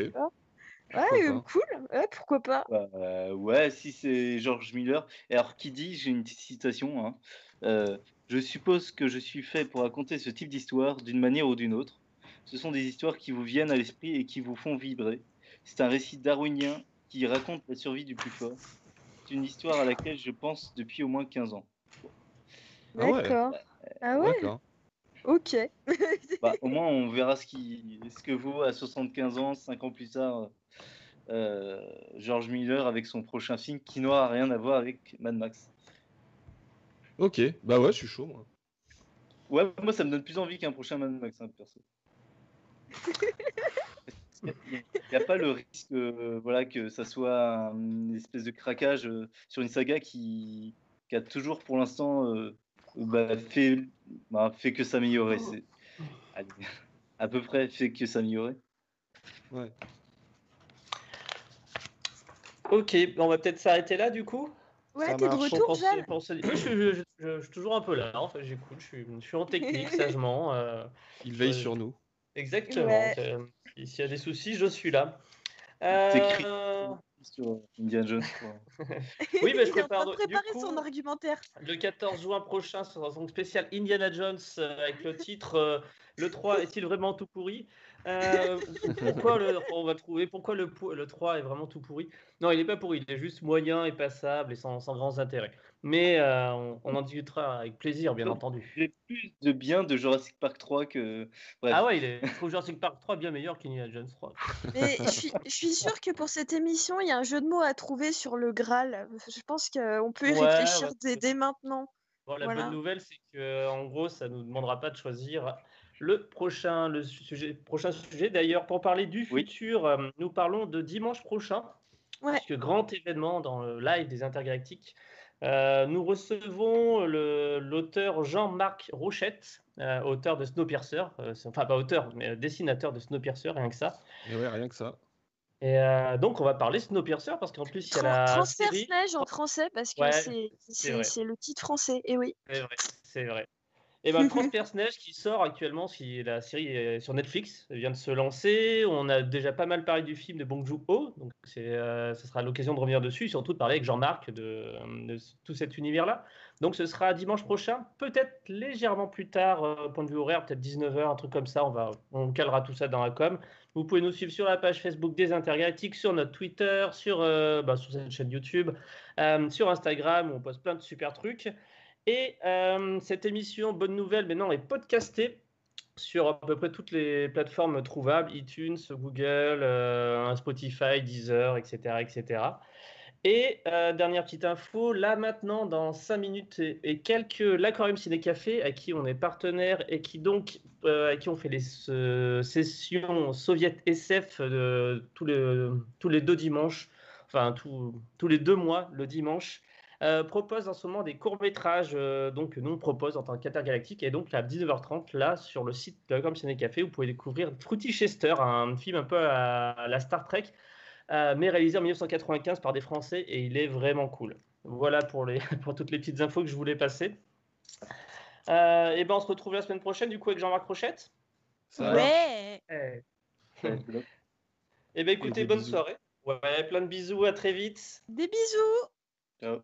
Speaker 3: Ouais, euh, cool. Ouais, pourquoi pas.
Speaker 4: Bah, euh, ouais, si c'est George Miller. Et alors, qui dit, j'ai une petite citation. hein, euh, je suppose que je suis fait pour raconter ce type d'histoire d'une manière ou d'une autre. Ce sont des histoires qui vous viennent à l'esprit et qui vous font vibrer. C'est un récit darwinien qui raconte la survie du plus fort. C'est une histoire à laquelle je pense depuis au moins 15 ans.
Speaker 2: Ah ouais?
Speaker 3: D'accord. Ah ouais,
Speaker 2: D'accord.
Speaker 3: Ok.
Speaker 4: Bah, au moins, on verra ce, qui, ce que vaut à 75 ans, 5 ans plus tard, euh, George Miller avec son prochain film qui n'aura rien à voir avec Mad Max.
Speaker 2: Ok. Bah ouais, je suis chaud, moi.
Speaker 4: Ouais, moi ça me donne plus envie qu'un prochain Mad Max, hein, perso. Il n'y a pas le risque euh, voilà, que ça soit une espèce de craquage euh, sur une saga qui, qui a toujours pour l'instant euh, bah, fait, bah, fait que s'améliorer. C'est- allez, À peu près fait que s'améliorer.
Speaker 2: Ouais.
Speaker 1: Ok, on va peut-être s'arrêter là du coup?
Speaker 3: Ouais,
Speaker 2: Ça
Speaker 3: t'es de
Speaker 2: marche.
Speaker 3: Retour,
Speaker 1: je, suis- je- je- je- je suis toujours un peu là, en fait, j'écoute, je suis, je suis en technique sagement. euh,
Speaker 2: Il veille
Speaker 1: Ouais.
Speaker 2: sur nous.
Speaker 1: exactement.
Speaker 3: Ouais.
Speaker 1: euh, S'il y a des soucis, je suis là.
Speaker 4: C'est écrit.
Speaker 1: Euh,
Speaker 4: Sur Indiana Jones. quoi.
Speaker 1: Oui, mais je prépare
Speaker 3: de
Speaker 1: du
Speaker 3: préparer
Speaker 1: coup-
Speaker 3: son argumentaire.
Speaker 1: Le 14 juin prochain, ce sera son spécial Indiana Jones euh, avec le titre euh, Le 3 est-il vraiment tout pourri? Euh, Pourquoi le, on va trouver pourquoi le, le 3 est vraiment tout pourri? Non, il n'est pas pourri, il est juste moyen et passable et sans, sans grands intérêts. Mais euh, on, on en discutera avec plaisir, bien
Speaker 4: Donc,
Speaker 1: entendu.
Speaker 4: J'ai plus de bien de Jurassic Park 3 que. Bref.
Speaker 1: Ah ouais, il est, je trouve Jurassic Park 3 bien meilleur qu'Indiana Jones 3.
Speaker 3: Mais je suis, je suis sûre que pour cette émission, il y a un jeu de mots à trouver sur le Graal. Je pense qu'on peut y
Speaker 1: Ouais,
Speaker 3: réfléchir
Speaker 1: ouais,
Speaker 3: dès, maintenant.
Speaker 1: Bon, la
Speaker 3: Voilà.
Speaker 1: bonne nouvelle, c'est que en gros, ça nous demandera pas de choisir le prochain, le sujet, prochain sujet. D'ailleurs, pour parler du
Speaker 4: Oui.
Speaker 1: futur, euh, nous parlons de dimanche prochain,
Speaker 3: Ouais.
Speaker 1: puisque grand événement dans le live des Intergalactiques. Euh, nous recevons l'auteur Jean-Marc Rochette, euh, auteur de Snowpiercer, euh, enfin pas auteur, mais dessinateur de Snowpiercer, rien que ça.
Speaker 2: Et ouais, rien que ça.
Speaker 1: Et euh, donc, on va parler Snowpiercer parce qu'en plus, il y a la
Speaker 3: Transperce
Speaker 1: série.
Speaker 3: neige en français parce que
Speaker 1: Ouais,
Speaker 3: c'est le titre français. Et oui.
Speaker 1: C'est vrai, c'est vrai. Et ben Transperce Neige qui sort actuellement, si la série est sur Netflix, elle vient de se lancer. On a déjà pas mal parlé du film de Bong Joon-ho, donc c'est, euh, ce sera l'occasion de revenir dessus, surtout de parler avec Jean-Marc de, de tout cet univers-là. Donc ce sera dimanche prochain, peut-être légèrement plus tard, euh, point de vue horaire, peut-être 19h, un truc comme ça. On va, on calera tout ça dans la com. Vous pouvez nous suivre sur la page Facebook des Intergalactiques, sur notre Twitter, sur, euh, bah, sur cette chaîne YouTube, euh, sur Instagram où on poste plein de super trucs. Et euh, cette émission, bonne nouvelle, maintenant est podcastée sur à peu près toutes les plateformes trouvables, iTunes, Google, euh, Spotify, Deezer, etc. etc. Et euh, dernière petite info, là maintenant, dans 5 minutes et, quelques, l'Aquarium Ciné Café, à qui on est partenaire et qui donc, euh, à qui on fait les sessions soviet SF tous, les, tous les deux dimanches, enfin tous- tous les deux mois, le dimanche, euh, propose en ce moment des courts-métrages euh, donc, que nous on propose en tant qu'intergalactique. Et donc à 19h30, là, sur le site de Comme Ciné Café, vous pouvez découvrir Fruity Chester, un film un peu à, la Star Trek, euh, mais réalisé en 1995 par des Français, et il est vraiment cool. Voilà pour, les, pour toutes les petites infos que je voulais passer. Euh, et ben on se retrouve la semaine prochaine, du coup, avec Jean-Marc Rochette.
Speaker 2: Ça
Speaker 3: ouais.
Speaker 1: Eh.
Speaker 4: Être bloc.
Speaker 1: Eh ben écoutez, bonne
Speaker 2: bisous.
Speaker 1: soirée. Ouais, plein de bisous, à très vite.
Speaker 3: Des bisous.
Speaker 4: Ciao.